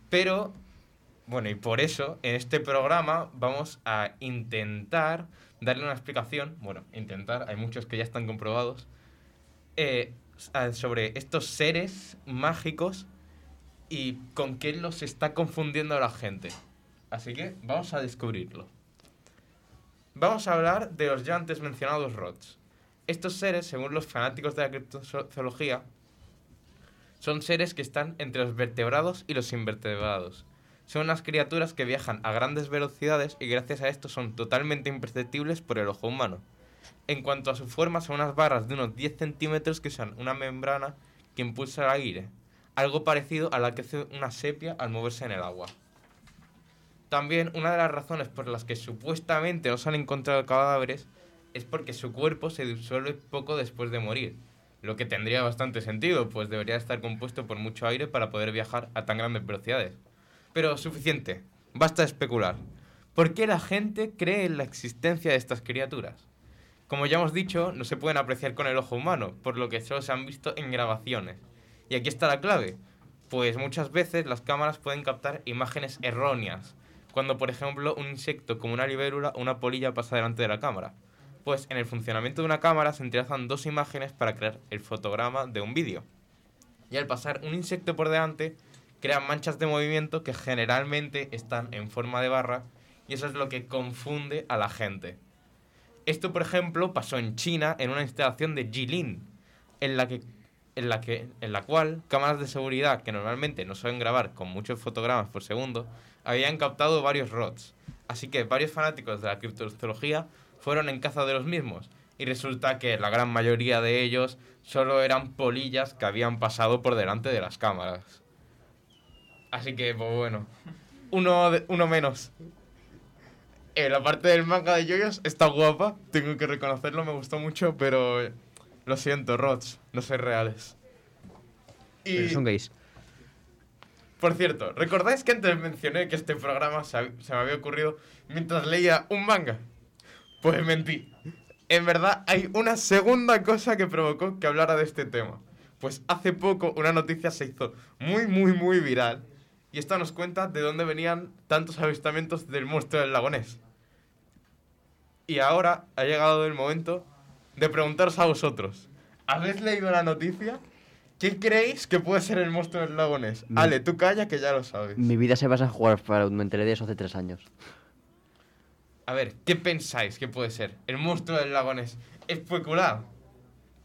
E: Pero, bueno, y por eso en este programa vamos a intentar darle una explicación, bueno, intentar, hay muchos que ya están comprobados, eh, sobre estos seres mágicos y con qué los está confundiendo la gente. Así que vamos a descubrirlo. Vamos a hablar de los ya antes mencionados rods. Estos seres, según los fanáticos de la criptozoología, son seres que están entre los vertebrados y los invertebrados. Son unas criaturas que viajan a grandes velocidades y gracias a esto son totalmente imperceptibles por el ojo humano. En cuanto a su forma, son unas barras de unos 10 centímetros que usan una membrana que impulsa el aire, algo parecido a la que hace una sepia al moverse en el agua. También una de las razones por las que supuestamente no se han encontrado cadáveres es porque su cuerpo se disuelve poco después de morir, lo que tendría bastante sentido, pues debería estar compuesto por mucho aire para poder viajar a tan grandes velocidades. Pero suficiente, basta especular. ¿Por qué la gente cree en la existencia de estas criaturas? Como ya hemos dicho, no se pueden apreciar con el ojo humano, por lo que solo se han visto en grabaciones. Y aquí está la clave, pues muchas veces las cámaras pueden captar imágenes erróneas, cuando por ejemplo un insecto como una libélula o una polilla pasa delante de la cámara. Pues en el funcionamiento de una cámara se entrelazan dos imágenes para crear el fotograma de un vídeo. Y al pasar un insecto por delante, crean manchas de movimiento que generalmente están en forma de barra y eso es lo que confunde a la gente. Esto, por ejemplo, pasó en China en una instalación de Jilin, en la que en la que en la cual cámaras de seguridad que normalmente no suelen grabar con muchos fotogramas por segundo habían captado varios rods. Así que varios fanáticos de la criptozoología fueron en caza de los mismos y resulta que la gran mayoría de ellos solo eran polillas que habían pasado por delante de las cámaras. Así que, pues bueno, uno, de- uno menos. Eh, la parte del manga de Yoyos está guapa, tengo que reconocerlo, me gustó mucho, pero lo siento, Rods, no sois reales. Y,
D: Pero son gays.
E: por cierto, ¿recordáis que antes mencioné que este programa se, se me había ocurrido mientras leía un manga? Pues mentí. En verdad, hay una segunda cosa que provocó que hablara de este tema. Pues hace poco una noticia se hizo muy, muy, muy viral. Y esta nos cuenta de dónde venían tantos avistamientos del monstruo del lagonés. Y ahora ha llegado el momento de preguntaros a vosotros. ¿Habéis leído la noticia? ¿Qué creéis que puede ser el monstruo del lagonés? Ale, tú calla que ya lo sabes.
D: Mi vida se basa en jugar para me enteré de eso hace tres años.
E: A ver, ¿qué pensáis que puede ser? El monstruo del lagonés. Especulado.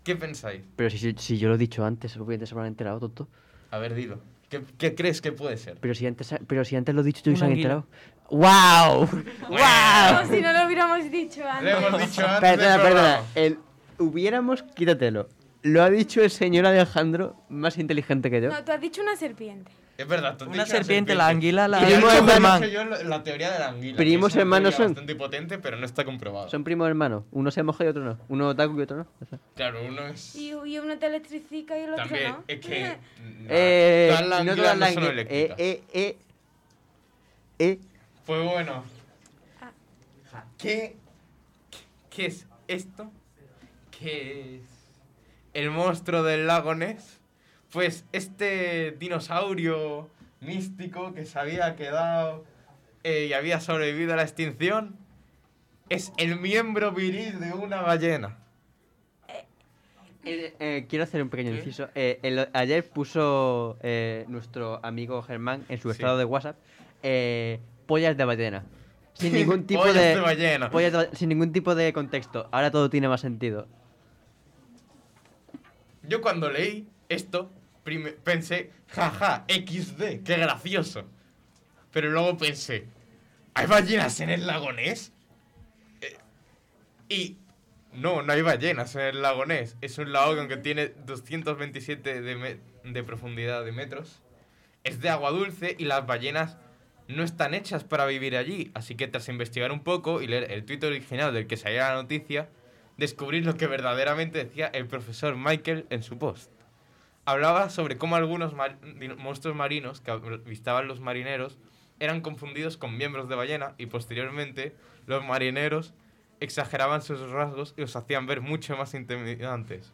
E: ¿Qué pensáis?
D: Pero si, si, si yo lo he dicho antes, obviamente se habrán enterado, tonto.
E: A ver, dilo. ¿Qué, qué crees que puede ser?
D: Pero si antes, pero si antes lo he dicho, yo se han enterado. ¡Wow!
A: Como si no lo hubiéramos dicho antes.
E: Le hemos dicho antes
D: Perdona, perdona. El hubiéramos, quítatelo. Lo ha dicho el señor Alejandro, más inteligente que yo.
A: No, tú has dicho una serpiente.
E: Es verdad, tú has
B: Una serpiente, la anguila, la...
E: Y ya
D: Primo
E: lo he
D: hermano.
E: dicho yo la, teoría de la anguila.
D: Primos hermanos son.
E: bastante potente, pero no está comprobado.
D: Son primos hermanos. Uno se moja y otro no. Uno otaku y otro no.
E: Claro, uno es...
A: Y, y uno te electrifica y el otro
E: También,
A: no.
E: es que... nah,
D: Eh,
E: todas las
D: no
E: anguilas
D: todas
E: no
D: las
E: son
D: anguilas-
E: eléctricas.
D: Eh, eh, eh, eh.
E: Pues bueno.
A: Ah.
E: ¿Qué, ¿Qué es esto? ¿Qué es el monstruo del lago Ness? Pues este dinosaurio místico que se había quedado eh, y había sobrevivido a la extinción es el miembro viril de una ballena.
D: Eh, eh, quiero hacer un pequeño inciso. El- ayer puso nuestro amigo Germán en su
E: Sí.
D: estado de WhatsApp pollas de ballena. Sin ningún tipo
E: Pollas
D: de,
E: de ballena.
D: pollas de ba- sin ningún tipo de contexto. Ahora todo tiene más sentido.
E: Yo cuando leí esto pensé, jaja, XD, qué gracioso. Pero luego pensé, ¿hay ballenas en el lago Ness? Eh, y no, no hay ballenas en el lago Ness. Es un lago que tiene 227 de, de profundidad de metros, es de agua dulce y las ballenas no están hechas para vivir allí. Así que tras investigar un poco y leer el tuit original del que salía la noticia, descubrí lo que verdaderamente decía el profesor Michael en su post. Hablaba sobre cómo algunos mar- monstruos marinos que avistaban los marineros eran confundidos con miembros de ballena y posteriormente los marineros exageraban sus rasgos y los hacían ver mucho más intimidantes.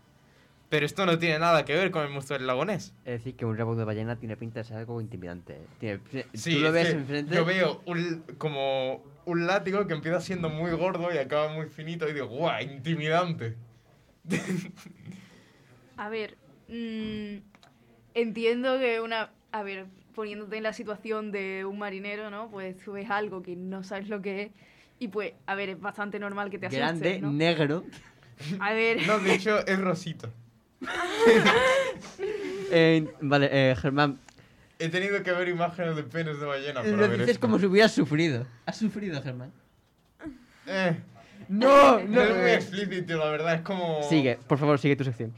E: Pero esto no tiene nada que ver con el monstruo del lago Ness.
D: Es decir, que un rabo de ballena tiene pinta de ser algo intimidante. Tiene-
E: Sí,
D: tú lo
E: es
D: ves enfrente.
E: Yo veo un, como un látigo que empieza siendo muy gordo y acaba muy finito y digo, ¡guau! Intimidante.
F: A ver, mm, entiendo que una... A ver, poniéndote en la situación de un marinero, ¿no? Pues tú ves algo que no sabes lo que es y pues, a ver, es bastante normal que te asustes,
D: Grande,
F: ¿no?
D: negro.
F: A ver...
E: No, de hecho es rosito.
D: Eh, vale, eh, Germán.
E: He tenido que ver imágenes de penes de ballena para
D: Lo
E: ver
D: dices
E: esto.
D: como si hubieras sufrido. ¿Has sufrido, Germán?
E: Eh,
D: No,
E: no es muy explícito, la verdad. Es como
D: Sigue, por favor, sigue tu sección.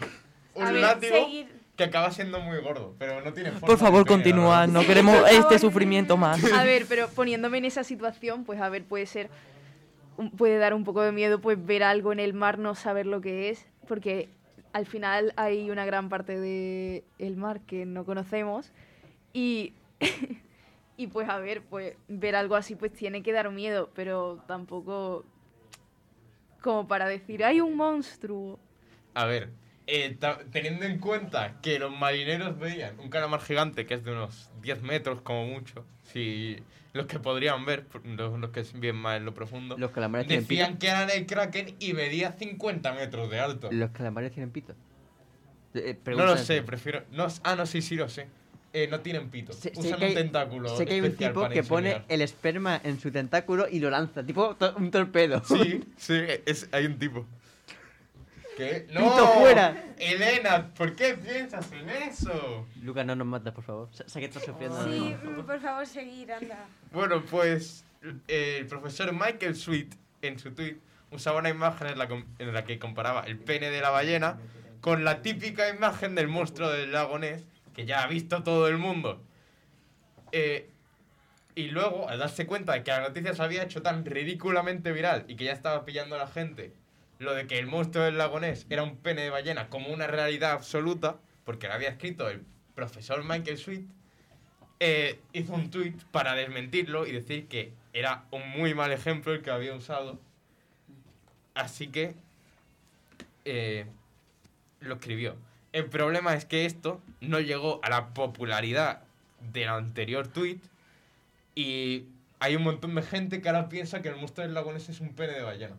E: Un
A: A
E: látigo
A: seguir.
E: que acaba siendo muy gordo, pero no tiene forma
B: Por favor,
E: de
B: continúa. No queremos este
A: favor.
B: sufrimiento más.
F: A ver, pero poniéndome en esa situación, pues a ver, puede ser, puede dar un poco de miedo, pues ver algo en el mar, no saber lo que es, porque al final hay una gran parte del el mar que no conocemos y, y pues a ver, pues ver algo así pues tiene que dar miedo, pero tampoco como para decir, hay un monstruo.
E: A ver, eh, teniendo en cuenta que los marineros veían un calamar gigante que es de unos 10 metros como mucho, si los que podrían ver, los, los que es bien más en lo profundo,
D: Los calamares tienen
E: decían que eran el kraken y medía 50 metros de alto.
D: Los calamares tienen pito. Eh,
E: No
D: pregunta
E: lo sé, prefiero... No, ah, no, sí, sí lo sé. Eh, no tienen pito.
D: Sé, sé
E: Usan
D: hay,
E: un tentáculo
D: sé que hay un tipo que pone el esperma en su tentáculo y lo lanza, tipo to- un torpedo.
E: Sí, sí, es, hay un tipo. ¿Qué? ¡No!
D: ¡Pito fuera!
E: Elena, ¿por qué piensas en eso?
D: Lucas, no nos matas, por favor. Sé que estás sufriendo.
A: Sí, por favor, seguir, anda.
E: Bueno, pues eh, el profesor Michael Sweet en su tweet usaba una imagen en la, com- en la que comparaba el pene de la ballena con la típica imagen del monstruo del lago Ness que ya ha visto todo el mundo. Eh, y luego, al darse cuenta de que la noticia se había hecho tan ridículamente viral y que ya estaba pillando a la gente lo de que el monstruo del lago Ness era un pene de ballena como una realidad absoluta, porque lo había escrito el profesor Michael Sweet, eh, hizo un tweet para desmentirlo y decir que era un muy mal ejemplo el que había usado. Así que eh, lo escribió. El problema es que esto no llegó a la popularidad del anterior tweet y hay un montón de gente que ahora piensa que el monstruo del lago Ness es un pene de ballena.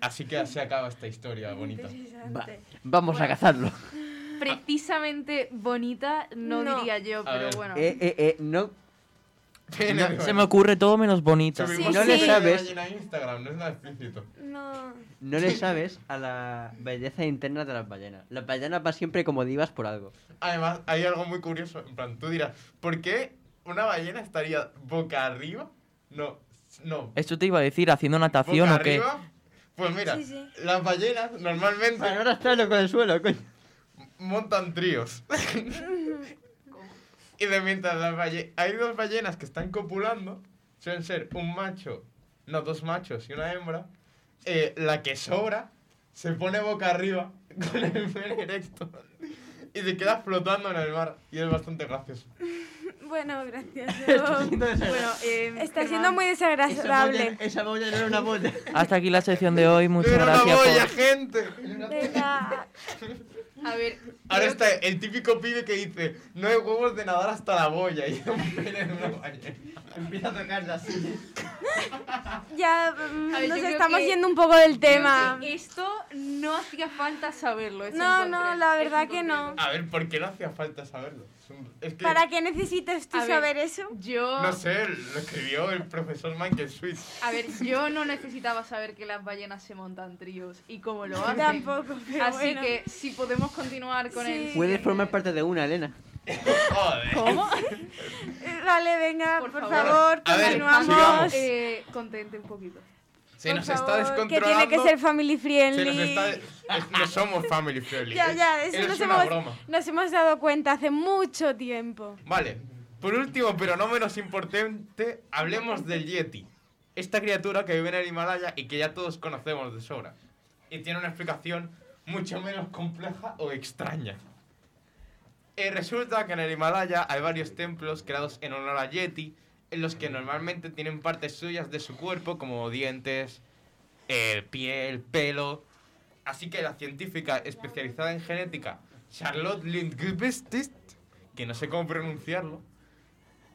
E: Así que así acaba esta historia bonita.
D: Va- vamos a cazarlo.
F: Precisamente bonita, no,
A: No.
F: diría yo,
E: A
F: pero
E: ver.
F: bueno.
D: Eh, eh, eh, no.
B: Se me ocurre todo menos bonito.
D: No le sabes.
E: Instagram, no es nada explícito.
A: No.
D: No le sabes a la belleza interna de las ballenas. Las ballenas van siempre como divas por algo.
E: Además, hay algo muy curioso. En plan, tú dirás, ¿por qué una ballena estaría boca arriba? No, no.
B: Esto te iba a decir, haciendo natación
E: ¿Boca
B: o qué.
E: Pues mira,
A: Sí, sí.
E: las ballenas normalmente
D: Para no arrastrarlo con el suelo, coño.
E: montan tríos. y de mientras las balle- hay dos ballenas que están copulando, suelen ser un macho, no, dos machos y una hembra, eh, la que sobra se pone boca arriba con el pene erecto y se queda flotando en el mar y es bastante gracioso.
A: Bueno, gracias.
F: bueno, eh,
A: Está siendo muy
D: Esa
A: desagradable.
D: esa bolla no era una bolla.
B: Hasta aquí la sección de hoy. Muchas
E: ¡Era una
B: gracias
E: bolla,
B: por...
E: gente!
A: Venga.
F: A ver,
E: Ahora está el típico pibe que dice, no hay huevos de nadar hasta la boya y.
D: Empieza a tocarse así.
A: Ya mm,
F: ver,
A: nos estamos
F: que-
A: yendo un poco del tema.
F: que esto no hacía falta saberlo. es
A: No, no, la verdad que no.
E: A ver, ¿por qué no hacía falta saberlo? Es, un- es que,
A: ¿Para qué necesitas tú
F: A ver,
A: saber eso?
F: Yo,
E: no sé, lo escribió el profesor Michael Sweet.
F: a ver, yo no necesitaba saber que las ballenas se montan tríos y cómo lo hacen.
A: Tampoco, pero
F: Así
A: bueno.
F: que si podemos continuar con
A: Sí.
F: el
D: Puedes formar parte de una, Elena.
E: Joder.
F: ¿Cómo?
A: Vale, venga, por,
F: Por
A: favor,
F: favor.
E: A
A: continuamos.
F: Eh, contente un poquito.
E: Se
A: Por
E: nos está
A: favor,
E: descontrolando.
A: Que tiene que ser family
E: Se
A: friendly.
E: nos está... es- No somos family friendly.
A: Ya,
E: es-
A: ya, eso
E: es
A: nos
E: una
A: hemos,
E: broma.
A: nos hemos dado cuenta hace mucho tiempo.
E: Vale, por último, pero no menos importante, hablemos del Yeti. Esta criatura que vive en el Himalaya y que ya todos conocemos de sobra. Y tiene una explicación mucho menos compleja o extraña. Eh, resulta que en el Himalaya hay varios templos creados en honor a Yeti, en los que normalmente tienen partes suyas de su cuerpo, como dientes, eh, piel, pelo. Así que la científica especializada en genética, Charlotte Lindqvist, que no sé cómo pronunciarlo,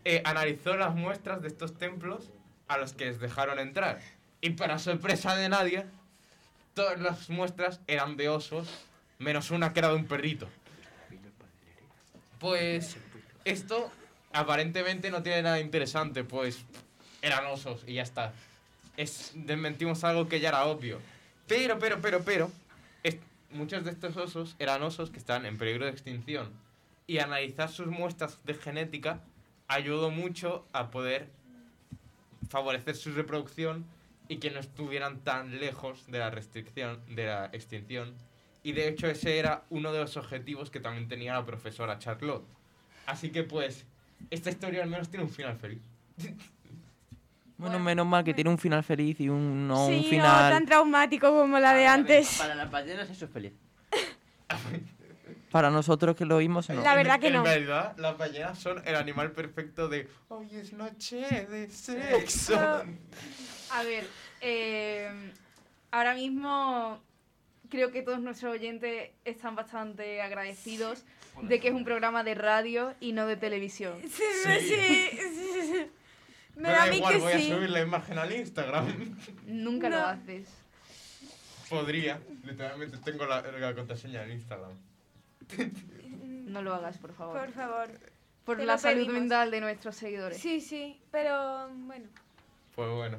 E: eh, analizó las muestras de estos templos a los que les dejaron entrar. Y para sorpresa de nadie, todas las muestras eran de osos, menos una que era de un perrito. Pues esto aparentemente no tiene nada interesante, pues eran osos y ya está. Es, desmentimos algo que ya era obvio. Pero, pero, pero, pero, muchos de estos osos eran osos que están en peligro de extinción. Y analizar sus muestras de genética ayudó mucho a poder favorecer su reproducción y que no estuvieran tan lejos de la restricción, de la extinción. Y de hecho ese era uno de los objetivos que también tenía la profesora Charlotte. Así que pues, esta historia al menos tiene un final feliz.
B: Bueno, menos mal que tiene un final feliz y un, no
A: sí,
B: un
A: no
B: final...
A: tan traumático como la de antes.
D: Para las ballenas eso es feliz.
B: Para nosotros que lo oímos, no.
A: La verdad que
E: en
A: no.
E: verdad, las ballenas son el animal perfecto de hoy es noche de sexo.
F: A ver, eh, ahora mismo creo que todos nuestros oyentes están bastante agradecidos de que es un programa de radio y no de televisión.
A: Sí, sí, sí, sí. Me da a
E: da
A: mí
E: igual,
A: que
E: voy
A: sí.
E: a subir la imagen al Instagram.
F: Nunca lo haces.
E: Podría, literalmente tengo la, la contraseña en Instagram.
F: No lo hagas, por favor.
A: Por favor.
F: Por
A: te
F: la salud
A: pedimos.
F: mental de nuestros seguidores.
A: Sí, sí, pero bueno.
E: Pues bueno.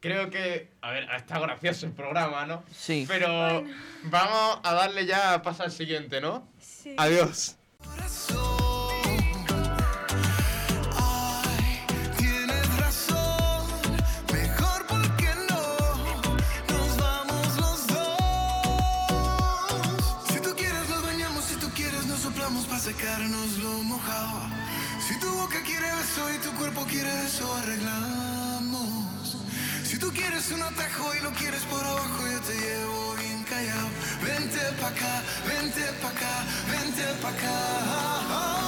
E: Creo que, a ver, está gracioso el programa, ¿no?
B: Sí.
E: Pero vamos a darle ya paso al siguiente, ¿no?
A: Sí.
E: Adiós.
I: Un atajo y lo quieres por abajo yo te llevo bien callado. Vente pa acá, vente pa acá, vente pa acá.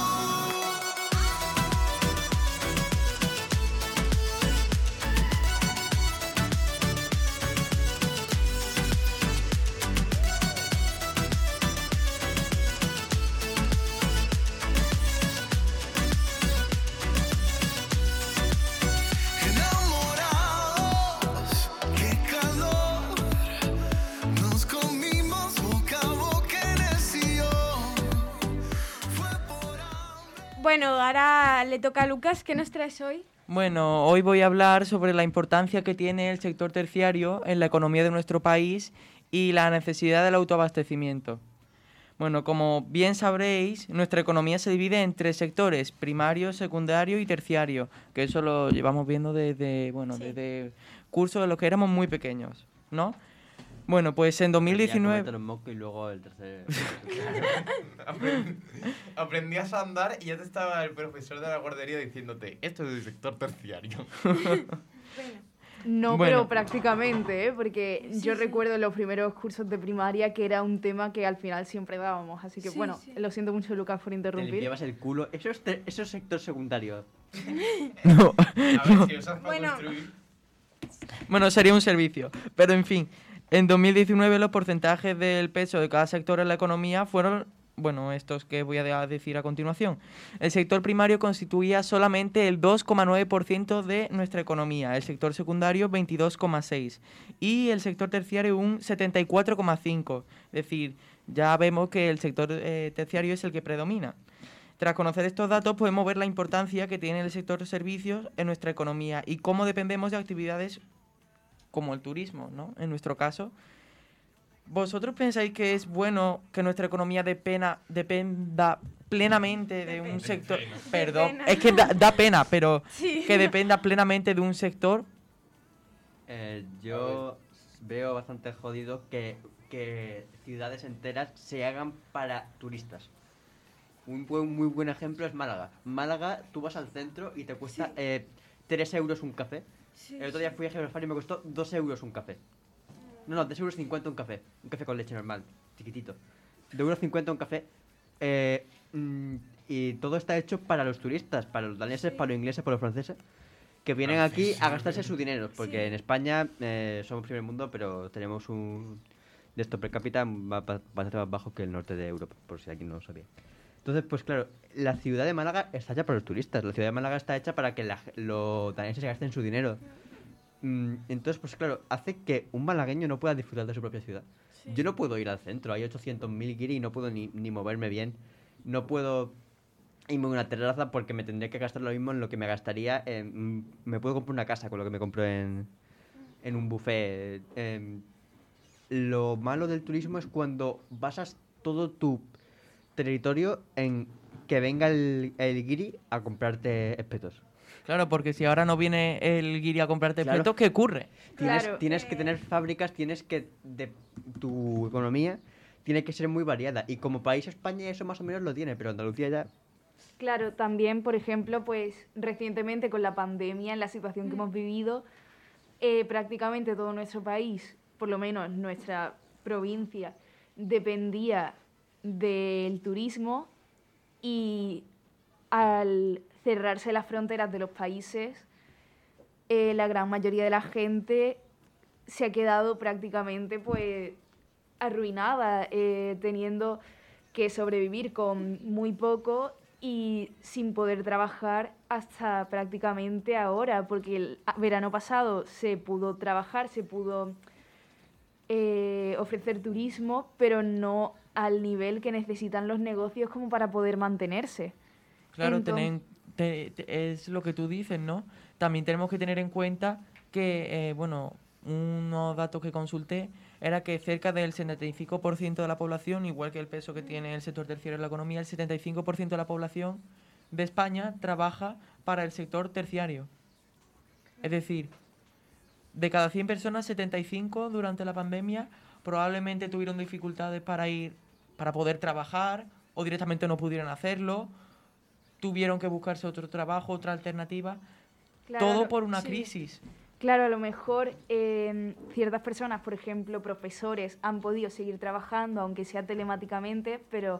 A: Bueno, ahora le toca a Lucas. ¿Qué nos traes hoy?
B: Bueno, hoy voy a hablar sobre la importancia que tiene el sector terciario en la economía de nuestro país y la necesidad del autoabastecimiento. Bueno, como bien sabréis, nuestra economía se divide en tres sectores, primario, secundario y terciario, que eso lo llevamos viendo desde, bueno,
A: Sí.
B: desde cursos de los que éramos muy pequeños, ¿no? Bueno, pues en 2019...
D: los mocos y luego el tercer.
E: Aprend- Aprendías a andar y ya te estaba el profesor de la guardería diciéndote, esto es el sector terciario.
F: No,
B: Bueno.
F: pero prácticamente, ¿eh? porque yo recuerdo los primeros cursos de primaria que era un tema que al final siempre dábamos. Así que
A: Sí,
F: bueno,
A: sí.
F: lo siento mucho Lucas por
D: Te
F: interrumpir.
D: limpiabas el culo. Eso es, te- eso es sector secundario.
B: No.
E: A ver, si usas para
A: Bueno.
E: construir...
B: Bueno, sería un servicio. Pero en fin, En 2019 los porcentajes del peso de cada sector en la economía fueron, bueno, estos que voy a de- decir a continuación. El sector primario constituía solamente el 2,9% de nuestra economía, el sector secundario 22,6% y el sector terciario un 74,5%. Es decir, ya vemos que el sector eh, terciario es el que predomina. Tras conocer estos datos podemos ver la importancia que tiene el sector servicios en nuestra economía y cómo dependemos de actividades como el turismo, ¿no? En nuestro caso. ¿Vosotros pensáis que es bueno que nuestra economía depena- dependa plenamente de un sector? Perdón,
A: pena.
B: es que da, da pena, pero
A: Sí.
B: que dependa plenamente de un sector.
D: Eh, yo veo bastante jodido que, que ciudades enteras se hagan para turistas. Un buen- muy buen ejemplo es Málaga. Málaga, tú vas al centro y te cuesta 3 euros un café.
A: Sí,
D: El otro día fui a Geografía y me costó 2 euros un café. No, no, 2 euros 50 un café. Un café con leche normal, chiquitito. 2 euros 50 un café. Eh, mm, y todo está hecho para los turistas, para los daneses, para los ingleses, para los franceses. Que vienen aquí a gastarse su dinero. Porque en España eh, somos primer mundo, pero tenemos un... De esto per cápita ba- ba- bastante más bajo que el norte de Europa, por si alguien no lo sabía. Entonces, pues claro, la ciudad de Málaga está hecha para los turistas. La ciudad de Málaga está hecha para que la los daneses se gasten su dinero. Mm, entonces, pues claro, hace que un malagueño no pueda disfrutar de su propia ciudad. Yo no puedo ir al centro, hay 800.000 guiri y no puedo ni, ni moverme bien. No puedo irme a una terraza porque me tendría que gastar lo mismo en lo que me gastaría. en- mm, me puedo comprar una casa con lo que me compro en, en un buffet. em, lo malo del turismo es cuando basas todo tu territorio en que venga el, el guiri a comprarte espetos.
B: Claro, porque si ahora no viene el guiri a comprarte
D: Claro.
B: espetos, ¿qué ocurre?
D: Tienes,
F: Claro,
D: tienes que tener fábricas, tienes que... De, tu economía tiene que ser muy variada. Y como país España eso más o menos lo tiene, pero Andalucía ya...
F: Claro, también, por ejemplo, pues recientemente con la pandemia, en la situación que hemos vivido, eh, prácticamente todo nuestro país, por lo menos nuestra provincia, dependía del turismo y al cerrarse las fronteras de los países, eh, la gran mayoría de la gente se ha quedado prácticamente pues arruinada, eh, teniendo que sobrevivir con muy poco y sin poder trabajar hasta prácticamente ahora, porque el verano pasado se pudo trabajar, se pudo eh, ofrecer turismo, pero no al nivel que necesitan los negocios como para poder mantenerse.
B: Claro, tenen- te- te- es lo que tú dices, ¿no? También tenemos que tener en cuenta que, eh, bueno, unos datos que consulté era que cerca del 75% de la población, igual que el peso que tiene el sector terciario en la economía, el 75% de la población de España trabaja para el sector terciario. Es decir, de cada 100 personas, 75 durante la pandemia probablemente tuvieron dificultades para ir, para poder trabajar o directamente no pudieron hacerlo, tuvieron que buscarse otro trabajo, otra alternativa,
F: Claro,
B: todo por una
A: sí.
B: crisis.
F: Claro, a lo mejor eh, ciertas personas, por ejemplo, profesores, han podido seguir trabajando, aunque sea telemáticamente, pero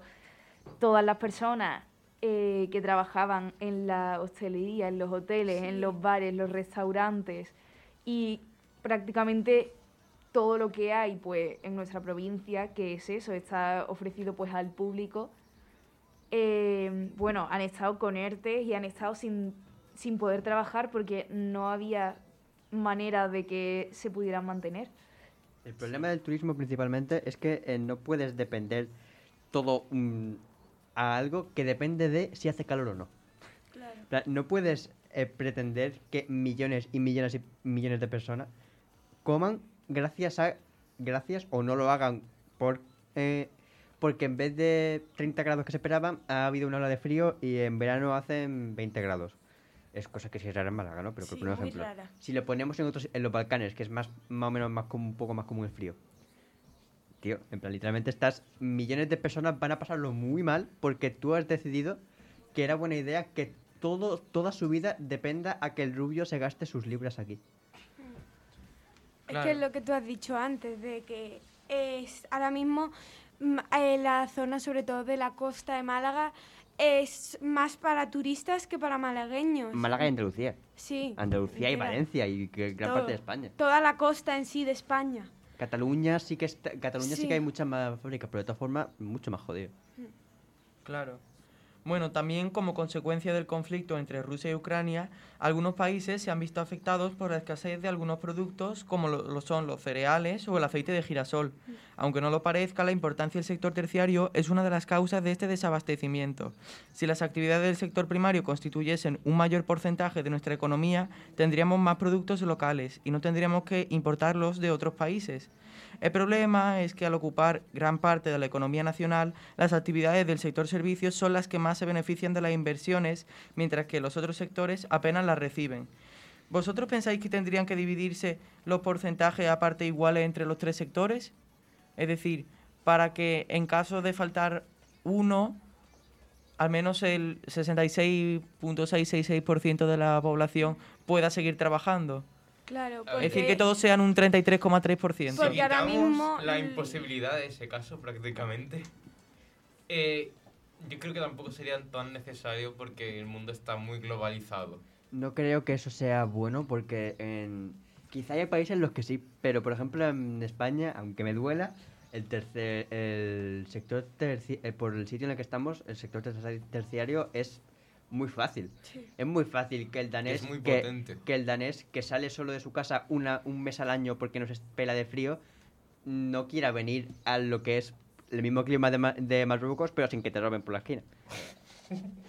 F: todas las personas eh, que trabajaban en la hostelería, en los hoteles, en los bares, los restaurantes y prácticamente todo lo que hay pues en nuestra provincia, que es eso, está ofrecido pues al público, eh, bueno, han estado con ERTE y han estado sin, sin poder trabajar porque no había manera de que se pudieran mantener.
D: El problema del turismo principalmente es que eh, no puedes depender todo mm, a algo que depende de si hace calor o no. No puedes eh, pretender que millones y millones y millones de personas coman gracias a gracias o no lo hagan por eh, porque en vez de 30 grados que se esperaban ha habido una ola de frío y en verano hacen 20 grados. Es cosa que sí es rara en Málaga, ¿no? Pero por
A: Sí,
D: un
A: muy
D: ejemplo.
A: rara.
D: Si lo ponemos en otros en los Balcanes, que es más más o menos más común- un poco más común el frío. Tío, en plan, literalmente estás. Millones de personas van a pasarlo muy mal porque tú has decidido que era buena idea que todo, toda su vida dependa a que el rubio se gaste sus libras aquí.
A: Es que es lo que tú has dicho antes, de que es ahora mismo mm, eh, la zona, sobre todo de la costa de Málaga, es más para turistas que para malagueños.
D: Málaga y Andalucía.
A: Sí.
D: Andalucía y. Valencia y que- gran
A: Todo.
D: parte de España.
A: Toda la costa en sí de España.
D: Cataluña sí que está- Cataluña sí.
A: Sí.
D: que hay muchas más fábricas, pero de todas formas, mucho más jodido.
B: Claro. Bueno, también como consecuencia del conflicto entre Rusia y Ucrania, algunos países se han visto afectados por la escasez de algunos productos como lo, son los cereales o el aceite de girasol. Aunque no lo parezca, la importancia del sector terciario es una de las causas de este desabastecimiento. Si las actividades del sector primario constituyesen un mayor porcentaje de nuestra economía, tendríamos más productos locales y no tendríamos que importarlos de otros países. El problema es que al ocupar gran parte de la economía nacional, las actividades del sector servicios son las que más se benefician de las inversiones, mientras que los otros sectores apenas las reciben. ¿Vosotros pensáis que tendrían que dividirse los porcentajes a partes iguales entre los tres sectores? Es decir, para que en caso de faltar uno, al menos el 66.666% de la población pueda seguir trabajando.
A: Claro,
E: ver,
B: Es decir,
A: porque-
B: que todos sean un 33,3%.
A: Porque ahora mismo
E: la imposibilidad de ese caso prácticamente. Eh, yo creo que tampoco sería tan necesario porque el mundo está muy globalizado.
D: No creo que eso sea bueno porque en... quizá hay países en los que sí, pero por ejemplo en España, aunque me duela, el, tercer, el sector terci- eh, por el sitio en el que estamos, el sector terci- terciario es muy fácil. Es muy fácil que el danés
E: Es muy
D: que,
E: potente.
D: que el danés que sale solo de su casa una, un mes al año porque nos pela de frío no quiera venir a lo que es el mismo clima de, Ma- de Marruecos pero sin que te roben por la esquina.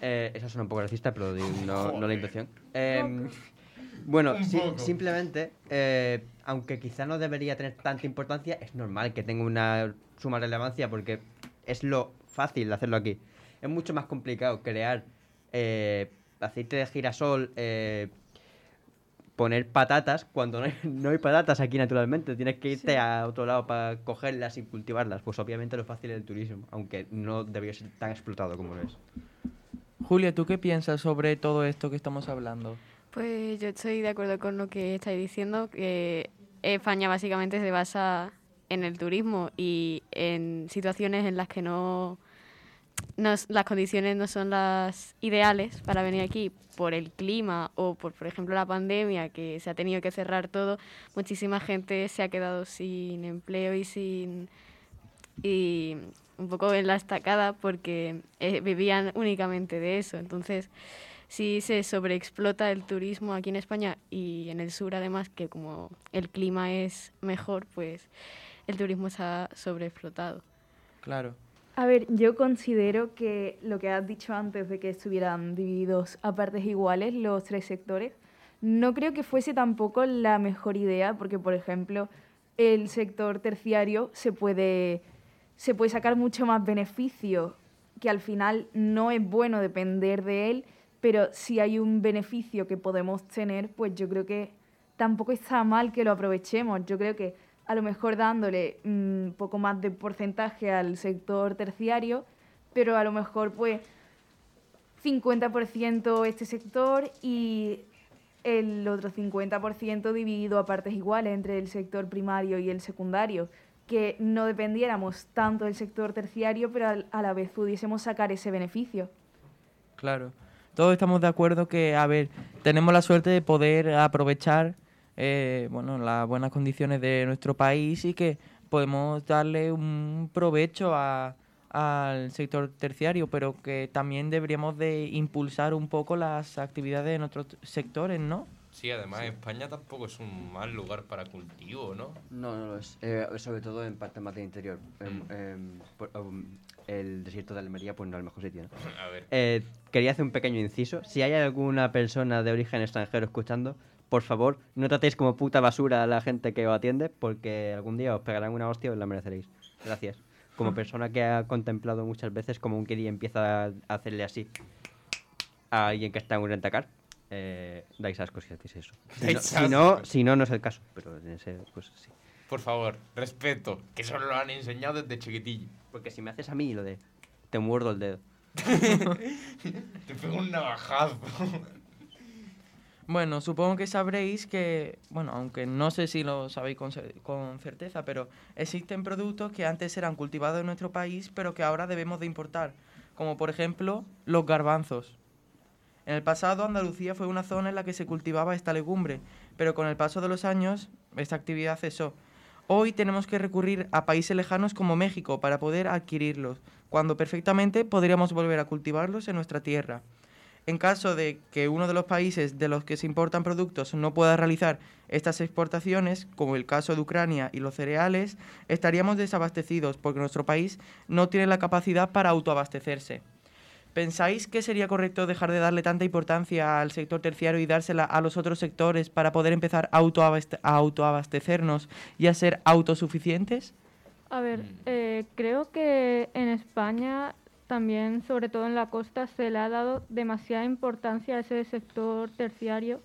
D: Eh, eso suena un poco racista, pero no, no la intención. Em, bueno, si-
E: poco.
D: simplemente, eh, aunque quizá no debería tener tanta importancia, es normal que tenga una suma relevancia porque es lo fácil de hacerlo aquí. Es mucho más complicado crear eh, aceite de girasol, eh, poner patatas cuando no hay, no hay patatas aquí naturalmente. Tienes que irte a otro lado para cogerlas y cultivarlas. Pues obviamente lo fácil es el turismo, aunque no debería ser tan explotado como lo es.
B: Julia, ¿tú qué piensas sobre todo esto que estamos hablando?
H: Pues yo estoy de acuerdo con lo que estáis diciendo, que España básicamente se basa en el turismo y en situaciones en las que no, las condiciones no son las ideales para venir aquí por el clima o por, por ejemplo, la pandemia, que se ha tenido que cerrar todo, muchísima gente se ha quedado sin empleo y sin y un poco en la estacada porque eh, vivían únicamente de eso. Entonces, si se sobreexplota el turismo aquí en España y en el sur además, que como el clima es mejor, pues el turismo está sobreexplotado.
B: Claro.
F: A ver, yo considero que lo que has dicho antes de que estuvieran divididos a partes iguales los tres sectores, no creo que fuese tampoco la mejor idea, porque por ejemplo, el sector terciario se puede, se puede sacar mucho más beneficio, que al final no es bueno depender de él, pero si hay un beneficio que podemos tener, pues yo creo que tampoco está mal que lo aprovechemos. Yo creo que a lo mejor dándole un poco más de porcentaje al sector terciario, pero a lo mejor pues 50% este sector y el otro 50% dividido a partes iguales entre el sector primario y el secundario, que no dependiéramos tanto del sector terciario, pero a la vez pudiésemos sacar ese beneficio.
B: Claro. Todos estamos de acuerdo que, a ver, tenemos la suerte de poder aprovechar eh, bueno, las buenas condiciones de nuestro país y que podemos darle un provecho a- al sector terciario, pero que también deberíamos de impulsar un poco las actividades en otros sectores, ¿no?
E: Sí, además España tampoco es un mal lugar para cultivo, ¿no?
D: No, no lo es. Eh, sobre todo en parte más de interior. Em, em, por- um, el desierto de Almería, pues no es el mejor sitio. ¿no?
E: A ver.
D: Eh, quería hacer un pequeño inciso. Si hay alguna persona de origen extranjero escuchando, por favor, no tratéis como puta basura a la gente que os atiende, porque algún día os pegarán una hostia y os la mereceréis. Gracias. Como persona que ha contemplado muchas veces como un Kiri empieza a hacerle así a alguien que está en un rentacar, eh, dais asco si hacéis eso. Si no, si no, si no, no es el caso. Pero en ese, pues sí.
E: Por favor, respeto, que eso lo han enseñado desde chiquitillo.
D: Porque si me haces a mí lo de te muerdo el dedo.
E: Te pego un navajazo.
B: Bueno, supongo que sabréis que, bueno, aunque no sé si lo sabéis con, cer- con certeza, pero existen productos que antes eran cultivados en nuestro país, pero que ahora debemos de importar, como por ejemplo los garbanzos. En el pasado Andalucía fue una zona en la que se cultivaba esta legumbre, pero con el paso de los años esta actividad cesó. Hoy tenemos que recurrir a países lejanos como México para poder adquirirlos, cuando perfectamente podríamos volver a cultivarlos en nuestra tierra. En caso de que uno de los países de los que se importan productos no pueda realizar estas exportaciones, como el caso de Ucrania y los cereales, estaríamos desabastecidos porque nuestro país no tiene la capacidad para autoabastecerse. ¿Pensáis que sería correcto dejar de darle tanta importancia al sector terciario y dársela a los otros sectores para poder empezar a, autoabaste- a autoabastecernos y a ser autosuficientes?
C: A ver, eh, creo que en España también, sobre todo en la costa, se le ha dado demasiada importancia a ese sector terciario,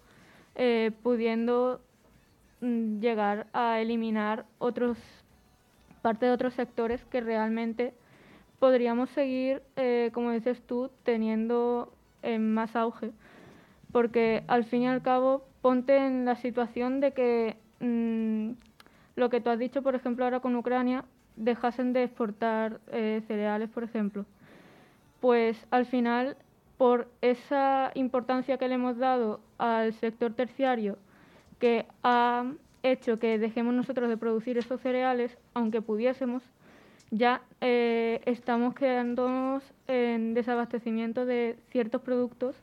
C: eh, pudiendo mm, llegar a eliminar otros parte de otros sectores que realmente podríamos seguir, eh, como dices tú, teniendo en más auge. Porque al fin y al cabo, ponte en la situación de que mm, lo que tú has dicho, por ejemplo, ahora con Ucrania, dejasen de exportar eh, cereales, por ejemplo. Pues al final, por esa importancia que le hemos dado al sector terciario, que ha hecho que dejemos nosotros de producir esos cereales, aunque pudiésemos, ya eh, estamos quedándonos en desabastecimiento de ciertos productos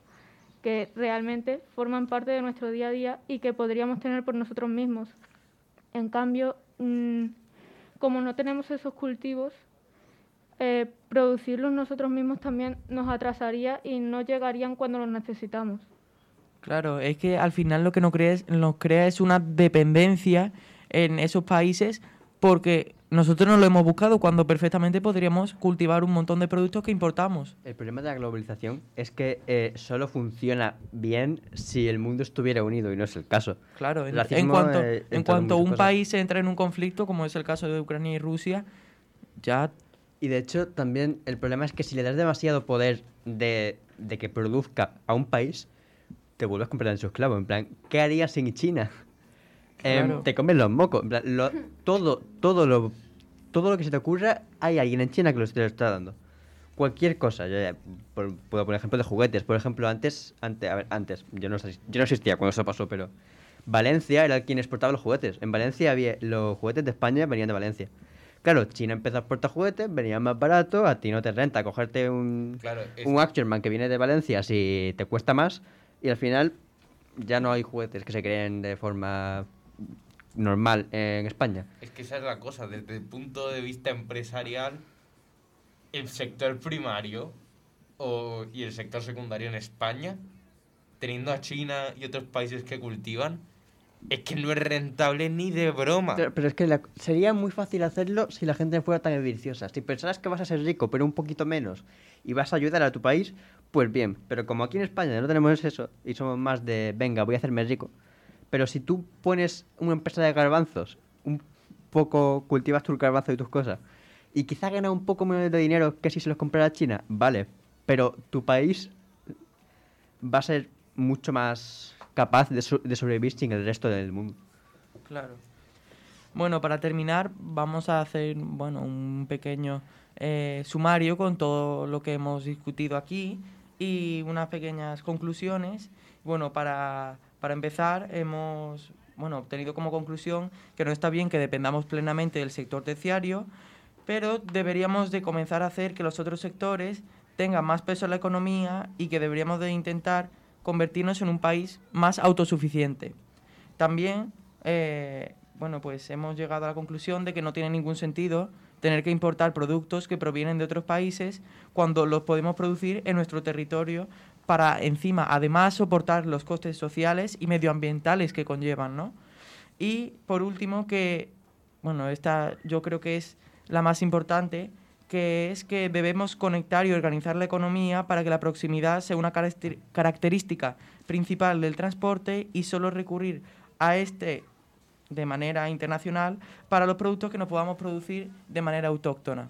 C: que realmente forman parte de nuestro día a día y que podríamos tener por nosotros mismos. En cambio, mm, como no tenemos esos cultivos, eh, producirlos nosotros mismos también nos atrasaría y no llegarían cuando los necesitamos.
B: Claro, es que al final lo que nos crea es, nos crea es una dependencia en esos países porque nosotros no lo hemos buscado cuando perfectamente podríamos cultivar un montón de productos que importamos.
D: El problema de la globalización es que eh, solo funciona bien si el mundo estuviera unido y no es el caso.
B: Claro, en, cuanto,
D: eh,
B: en cuanto un
D: cosas.
B: país entra en un conflicto, como es el caso de Ucrania y Rusia, ya
D: Y de hecho, también el problema es que si le das demasiado poder de, de que produzca a un país, te vuelves completamente su esclavo. En plan, ¿qué harías sin China? Em,
B: Claro.
D: te comes los mocos. En plan, lo- todo, todo lo, todo lo que se te ocurra, hay alguien en China que lo, te lo está dando. Cualquier cosa. Yo ya por- puedo poner ejemplo de juguetes. Por ejemplo, antes, antes, a ver, antes, yo no, yo no existía cuando eso pasó, pero Valencia era quien exportaba los juguetes. En Valencia había los juguetes de España venían de Valencia. Claro, China empezó a exportar juguetes, venían más baratos, a ti no te renta cogerte un,
E: Claro, es-
D: un Action Man que viene de Valencia si te cuesta más y al final ya no hay juguetes que se creen de forma normal en España.
E: Es que esa es la cosa, desde el punto de vista empresarial, el sector primario o- y el sector secundario en España, teniendo a China y otros países que cultivan, es que no es rentable ni de broma.
D: Pero, es que sería muy fácil hacerlo si la gente fuera tan ambiciosa. Si pensaras que vas a ser rico, pero un poquito menos, y vas a ayudar a tu país, pues bien. Pero como aquí en España no tenemos eso, y somos más de, venga, voy a hacerme rico. Pero si tú pones una empresa de garbanzos, un poco cultivas tus garbanzos y tus cosas, y quizá ganas un poco menos de dinero que si se los comprara China, vale. Pero tu país va a ser mucho más capaz de, so- de sobrevivir sin el resto del mundo.
B: Claro. Bueno, para terminar, vamos a hacer bueno, un pequeño eh, sumario con todo lo que hemos discutido aquí y unas pequeñas conclusiones. Bueno, para, para empezar, hemos bueno, obtenido como conclusión que no está bien que dependamos plenamente del sector terciario, pero deberíamos de comenzar a hacer que los otros sectores tengan más peso en la economía y que deberíamos de intentar convertirnos en un país más autosuficiente. También, eh, bueno, pues hemos llegado a la conclusión de que no tiene ningún sentido tener que importar productos que provienen de otros países cuando los podemos producir en nuestro territorio para encima, además, soportar los costes sociales y medioambientales que conllevan, ¿no? Y por último, que, bueno, esta yo creo que es la más importante, que es que debemos conectar y organizar la economía para que la proximidad sea una caracter- característica principal del transporte y solo recurrir a este de manera internacional para los productos que no podamos producir de manera autóctona.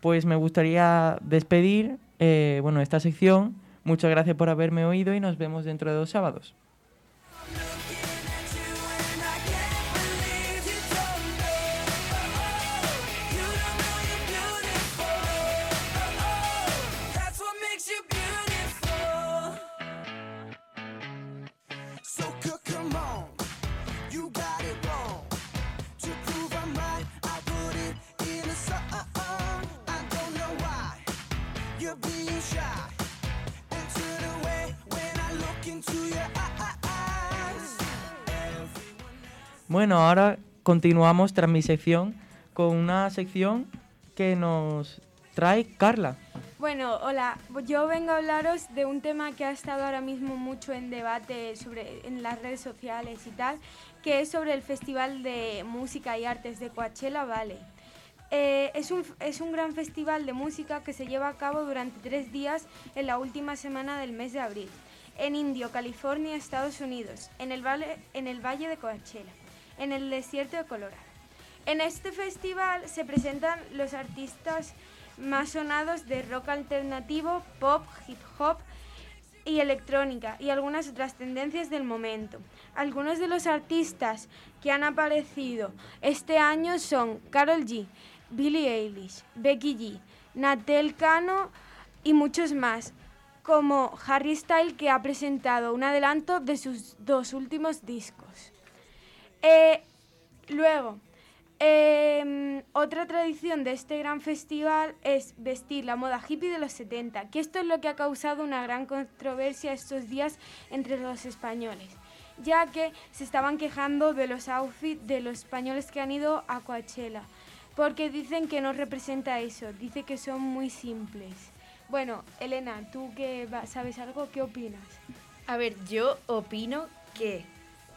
B: Pues me gustaría despedir eh, bueno, esta sección. Muchas gracias por haberme oído y nos vemos dentro de dos sábados. Bueno, ahora continuamos tras mi sección con una sección que nos trae Carla.
A: Bueno, hola. Yo vengo a hablaros de un tema que ha estado ahora mismo mucho en debate sobre, en las redes sociales y tal, que es sobre el Festival de Música y Artes de Coachella Valley. Eh, es, un, es un gran festival de música que se lleva a cabo durante tres días en la última semana del mes de abril, en Indio, California, Estados Unidos, en el, valle, en el Valle de Coachella, en el desierto de Colorado. En este festival se presentan los artistas más sonados de rock alternativo, pop, hip hop y electrónica y algunas otras tendencias del momento. Algunos de los artistas que han aparecido este año son Carol G, Billie Eilish, Becky G, Natel Cano y muchos más, como Harry Style que ha presentado un adelanto de sus dos últimos discos. Eh, luego, eh, otra tradición de este gran festival es vestir la moda hippie de los 70, que esto es lo que ha causado una gran controversia estos días entre los españoles, ya que se estaban quejando de los outfits de los españoles que han ido a Coachella, porque dicen que no representa eso, dice que son muy simples. Bueno, Elena, tú que sabes algo, ¿qué opinas?
F: A ver, yo opino que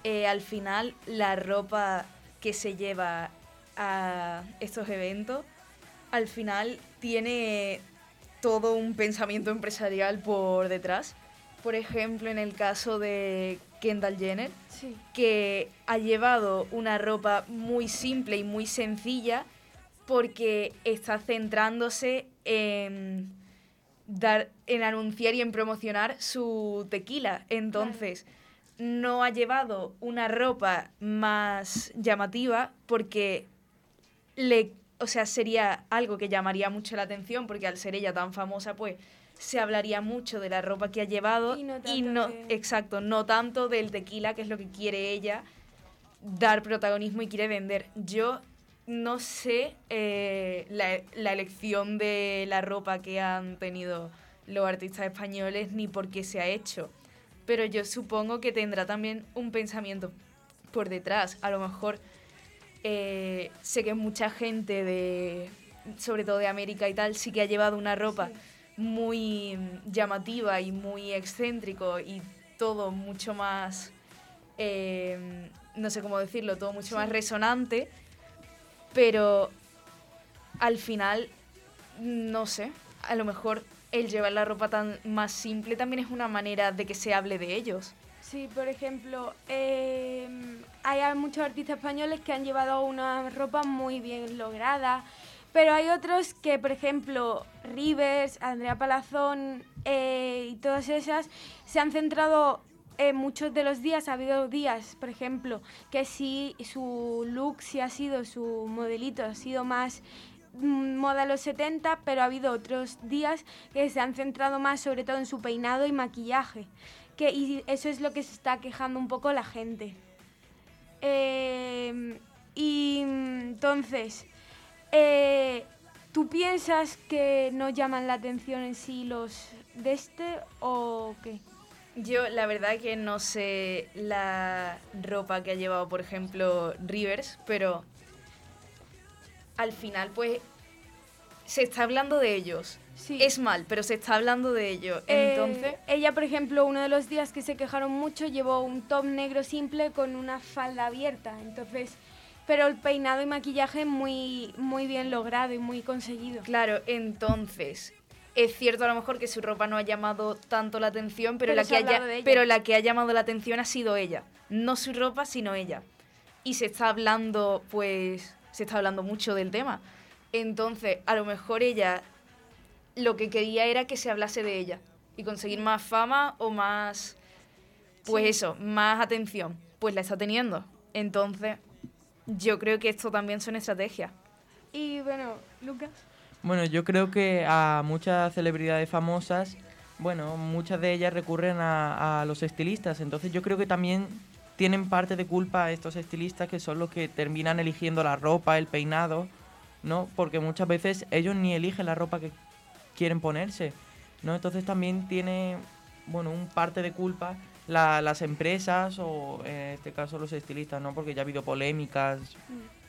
F: eh, al final la ropa que se lleva a estos eventos, al final tiene todo un pensamiento empresarial por detrás. Por ejemplo, en el caso de Kendall Jenner,
A: Sí.
F: que ha llevado una ropa muy simple y muy sencilla porque está centrándose en dar en anunciar y en promocionar su tequila. Entonces, no ha llevado una ropa más llamativa porque le, o sea, sería algo que llamaría mucho la atención porque al ser ella tan famosa, pues se hablaría mucho de la ropa que ha llevado
A: Y no tanto
F: no,
A: de-
F: exacto, no tanto del tequila, que es lo que quiere ella dar protagonismo y quiere vender. Yo no sé eh, la, la elección de la ropa que han tenido los artistas españoles ni por qué se ha hecho, pero yo supongo que tendrá también un pensamiento por detrás. A lo mejor eh, sé que mucha gente de, sobre todo de América y tal, sí que ha llevado una ropa muy llamativa y muy excéntrico y todo mucho más, eh, no sé cómo decirlo, todo mucho más resonante, pero al final, no sé, a lo mejor el llevar la ropa tan más simple también es una manera de que se hable de ellos.
A: Sí, por ejemplo, eh, hay muchos artistas españoles que han llevado una ropa muy bien lograda, pero hay otros que, por ejemplo, Rivers, Andrea Palazón eh, y todas esas, se han centrado en muchos de los días. Ha habido días, por ejemplo, que sí su look, sí ha sido su modelito, ha sido más moda los 70, pero ha habido otros días que se han centrado más sobre todo en su peinado y maquillaje. Que, y eso es lo que se está quejando un poco la gente. Eh, y mm, entonces, eh, ¿tú piensas que no llaman la atención en sí los de este o qué?
F: Yo la verdad que no sé la ropa que ha llevado, por ejemplo, Rivers, pero al final pues se está hablando de ellos.
A: Sí.
F: Es mal, pero se está hablando de ellos.
A: Eh,
F: Entonces,
A: ella, por ejemplo, uno de los días que se quejaron mucho llevó un top negro simple con una falda abierta. Entonces, pero el peinado y maquillaje muy, muy bien logrado y muy conseguido.
F: claro, entonces es cierto a lo mejor que su ropa no ha llamado tanto la atención, pero, la que haya- pero la que ha llamado la atención ha sido ella, no su ropa, sino ella. Y se está hablando, pues, se está hablando mucho del tema. Entonces, a lo mejor ella lo que quería era que se hablase de ella y conseguir más fama o más, pues
A: Sí.
F: eso, más atención. Pues la está teniendo. Entonces, yo creo que esto también son estrategias.
A: Y bueno, Lucas.
B: Bueno, yo creo que a muchas celebridades famosas, bueno, muchas de ellas recurren a, a los estilistas, entonces yo creo que también tienen parte de culpa estos estilistas que son los que terminan eligiendo la ropa, el peinado, ¿no? Porque muchas veces ellos ni eligen la ropa que quieren ponerse, ¿no? Entonces también tiene, bueno, un parte de culpa la- las empresas o en este caso los estilistas, ¿no? Porque ya ha habido polémicas,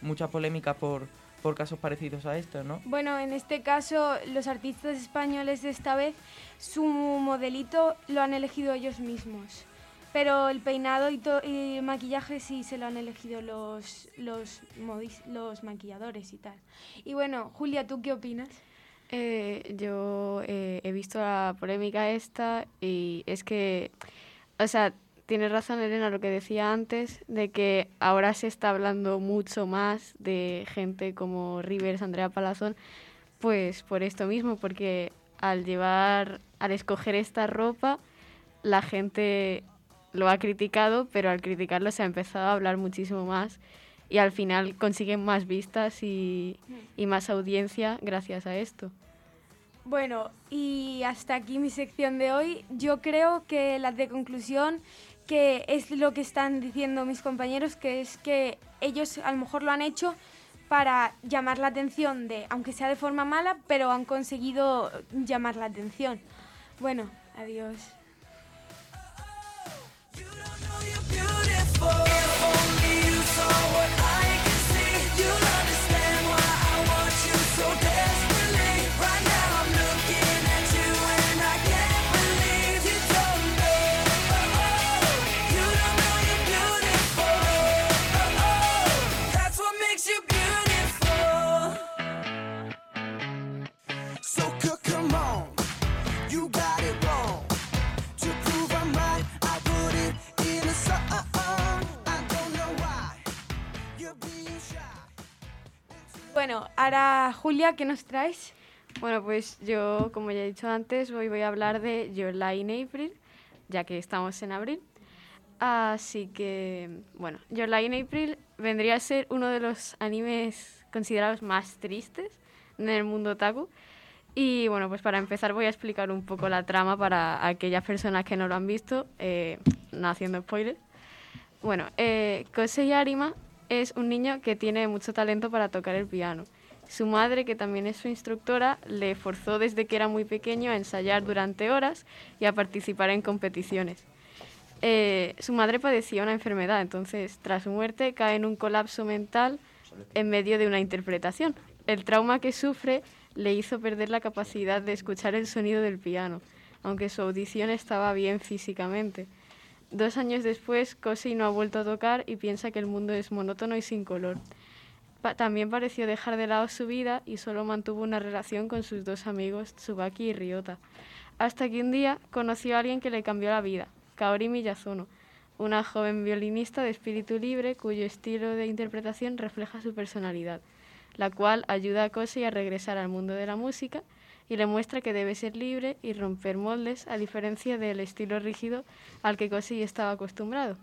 B: muchas polémicas por, por casos parecidos a estos, ¿no?
A: Bueno, en este caso, los artistas españoles de esta vez, su modelito lo han elegido ellos mismos. Pero el peinado y, y el maquillaje sí se lo han elegido los, los, los maquilladores y tal. Y bueno, Julia, ¿tú qué opinas?
H: Eh, yo eh, he visto la polémica esta y es que, o sea, tiene razón Elena lo que decía antes, de que ahora se está hablando mucho más de gente como Rivers, Andrea Palazón, pues por esto mismo, porque al llevar, al escoger esta ropa, la gente lo ha criticado, pero al criticarlo se ha empezado a hablar muchísimo más y al final consiguen más vistas y, y más audiencia gracias a esto.
A: Bueno, y hasta aquí mi sección de hoy. Yo creo que la de conclusión, que es lo que están diciendo mis compañeros, que es que ellos a lo mejor lo han hecho para llamar la atención de, aunque sea de forma mala, pero han conseguido llamar la atención. Bueno, adiós. Bueno, ahora Julia, ¿qué nos traes?
H: Bueno, pues yo, como ya he dicho antes, hoy voy a hablar de Your Lie in April, ya que estamos en abril. Así que, bueno, Your Lie in April vendría a ser uno de los animes considerados más tristes en el mundo otaku. Y bueno, pues para empezar voy a explicar un poco la trama para aquellas personas que no lo han visto, eh, no haciendo spoilers. Bueno, eh, Kosei Arima es un niño que tiene mucho talento para tocar el piano. Su madre, que también es su instructora, le forzó desde que era muy pequeño a ensayar durante horas y a participar en competiciones. Eh, su madre padecía una enfermedad, entonces tras su muerte cae en un colapso mental en medio de una interpretación. El trauma que sufre le hizo perder la capacidad de escuchar el sonido del piano, aunque su audición estaba bien físicamente. Dos años después, Kosei no ha vuelto a tocar y piensa que el mundo es monótono y sin color. Pa- también pareció dejar de lado su vida y solo mantuvo una relación con sus dos amigos, Tsubaki y Ryota. Hasta que un día conoció a alguien que le cambió la vida, Kaori Miyazono, una joven violinista de espíritu libre cuyo estilo de interpretación refleja su personalidad, la cual ayuda a Kosei a regresar al mundo de la música y le muestra que debe ser libre y romper moldes a diferencia del estilo rígido al que Kosei estaba acostumbrado.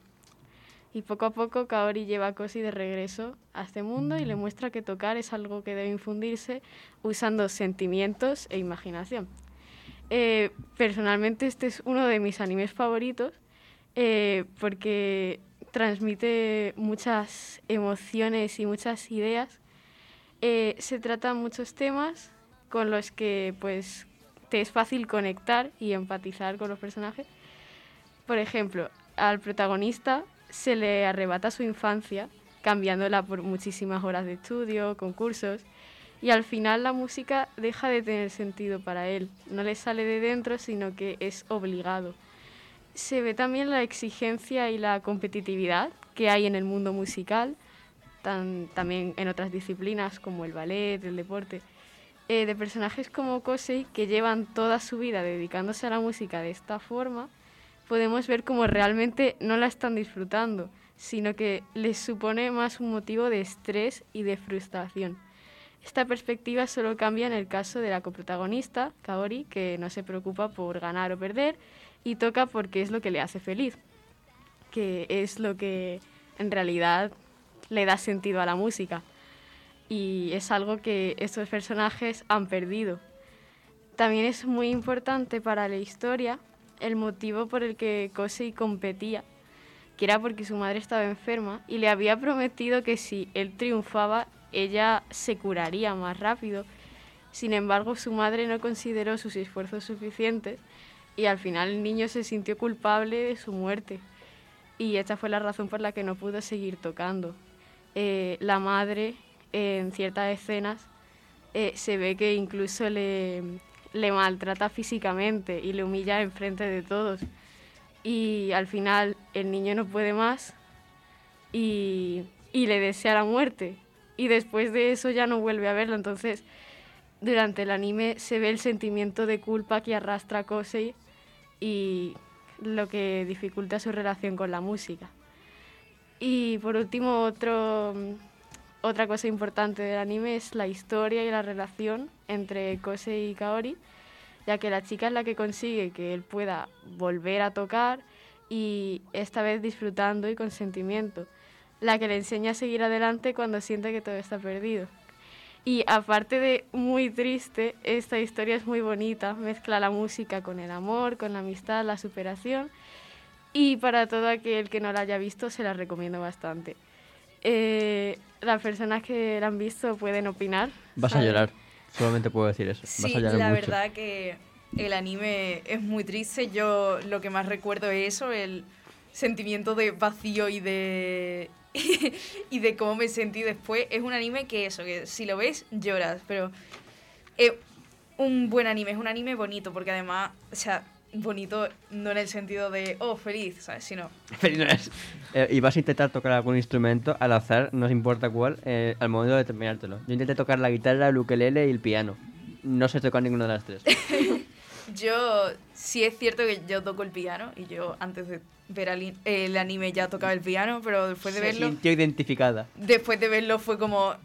H: Y poco a poco Kaori lleva a Kosei de regreso a este mundo y le muestra que tocar es algo que debe infundirse usando sentimientos e imaginación. Eh, personalmente este es uno de mis animes favoritos eh, porque transmite muchas emociones y muchas ideas. Eh, se tratan muchos temas con los que pues te es fácil conectar y empatizar con los personajes. Por ejemplo, al protagonista se le arrebata su infancia, cambiándola por muchísimas horas de estudio, concursos, y al final la música deja de tener sentido para él. No le sale de dentro, sino que es obligado. Se ve también la exigencia y la competitividad que hay en el mundo musical, también en otras disciplinas como el ballet, el deporte, eh, de personajes como Kosei que llevan toda su vida dedicándose a la música de esta forma, podemos ver cómo realmente no la están disfrutando, sino que les supone más un motivo de estrés y de frustración. Esta perspectiva solo cambia en el caso de la coprotagonista, Kaori, que no se preocupa por ganar o perder y toca porque es lo que le hace feliz, que es lo que en realidad le da sentido a la música. Y es algo que estos personajes han perdido. También es muy importante para la historia el motivo por el que Kosei competía, que era porque su madre estaba enferma y le había prometido que si él triunfaba, ella se curaría más rápido. Sin embargo, su madre no consideró sus esfuerzos suficientes y al final el niño se sintió culpable de su muerte. Y esta fue la razón por la que no pudo seguir tocando. Eh, la madre, en ciertas escenas, eh, se ve que incluso le, le maltrata físicamente y le humilla enfrente de todos. Y al final el niño no puede más y, y le desea la muerte. Y después de eso ya no vuelve a verlo. Entonces, durante el anime se ve el sentimiento de culpa que arrastra Kosei y lo que dificulta su relación con la música. Y por último, otro, otra cosa importante del anime es la historia y la relación entre Kosei y Kaori, ya que la chica es la que consigue que él pueda volver a tocar y esta vez disfrutando y con sentimiento, la que le enseña a seguir adelante cuando siente que todo está perdido. Y aparte de muy triste, esta historia es muy bonita, mezcla la música con el amor, con la amistad, la superación. Y para todo aquel que no la haya visto, se la recomiendo bastante. Eh, las personas que la han visto pueden opinar.
D: Vas a
H: ¿sabes?
D: llorar. Solamente puedo decir eso. Vas
F: Sí,
D: a llorar
F: la
D: mucho.
F: verdad que el anime es muy triste. Yo lo que más recuerdo es eso, el sentimiento de vacío y de y de cómo me sentí después. Es un anime que eso, que si lo ves lloras, pero es un buen anime, es un anime bonito porque además, o sea, bonito no en el sentido de oh feliz, ¿sabes? Sino
D: Feliz no es. Eh, y vas a intentar tocar algún instrumento al azar, no importa cuál, eh, al momento de terminártelo. Yo intenté tocar la guitarra, el ukelele y el piano. No sé tocar ninguna de las tres.
F: Yo, sí es cierto que yo toco el piano y yo antes de ver ali- el anime ya tocaba el piano, pero después de
D: Se
F: verlo,
D: sintió identificada.
F: después de verlo fue como,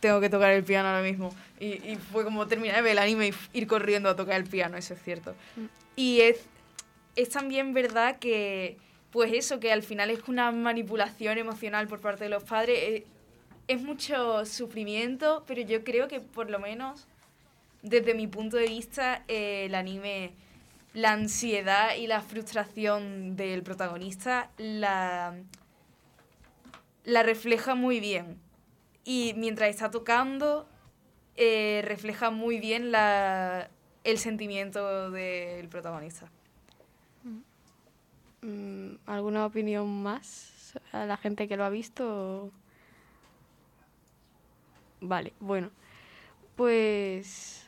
F: tengo que tocar el piano ahora mismo. Y, y fue como terminar de ver el anime y ir corriendo a tocar el piano, eso es cierto. Y es, es también verdad que, pues eso, que al final es una manipulación emocional por parte de los padres. eh, es mucho sufrimiento, pero yo creo que por lo menos desde mi punto de vista, eh, el anime, la ansiedad y la frustración del protagonista la, la refleja muy bien. Y mientras está tocando, eh, refleja muy bien la, el sentimiento del protagonista.
H: Mm, ¿Alguna opinión más a la gente que lo ha visto? Vale, bueno. Pues.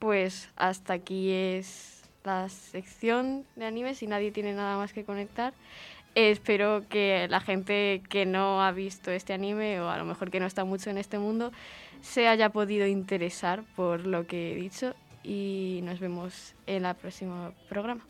H: Pues hasta aquí es la sección de anime. Si nadie tiene nada más que conectar. Espero que la gente que no ha visto este anime o a lo mejor que no está mucho en este mundo se haya podido interesar por lo que he dicho y nos vemos en el próximo programa.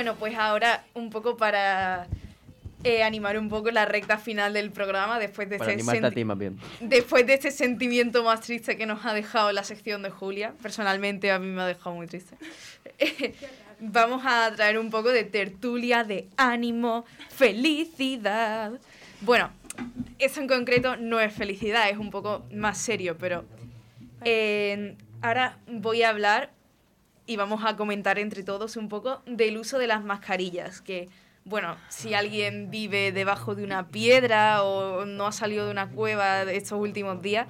F: Bueno, pues ahora un poco para eh, animar un poco la recta final del programa después de
D: Para
F: este
D: animarte a
F: senti-
D: ti más bien.
F: Después de este sentimiento más triste que nos ha dejado la sección de Julia, personalmente a mí me ha dejado muy triste. Vamos a traer un poco de tertulia, de ánimo, felicidad. Bueno, eso en concreto no es felicidad, es un poco más serio, pero eh, ahora voy a hablar y vamos a comentar entre todos un poco del uso de las mascarillas, que bueno, si alguien vive debajo de una piedra o no ha salido de una cueva estos últimos días,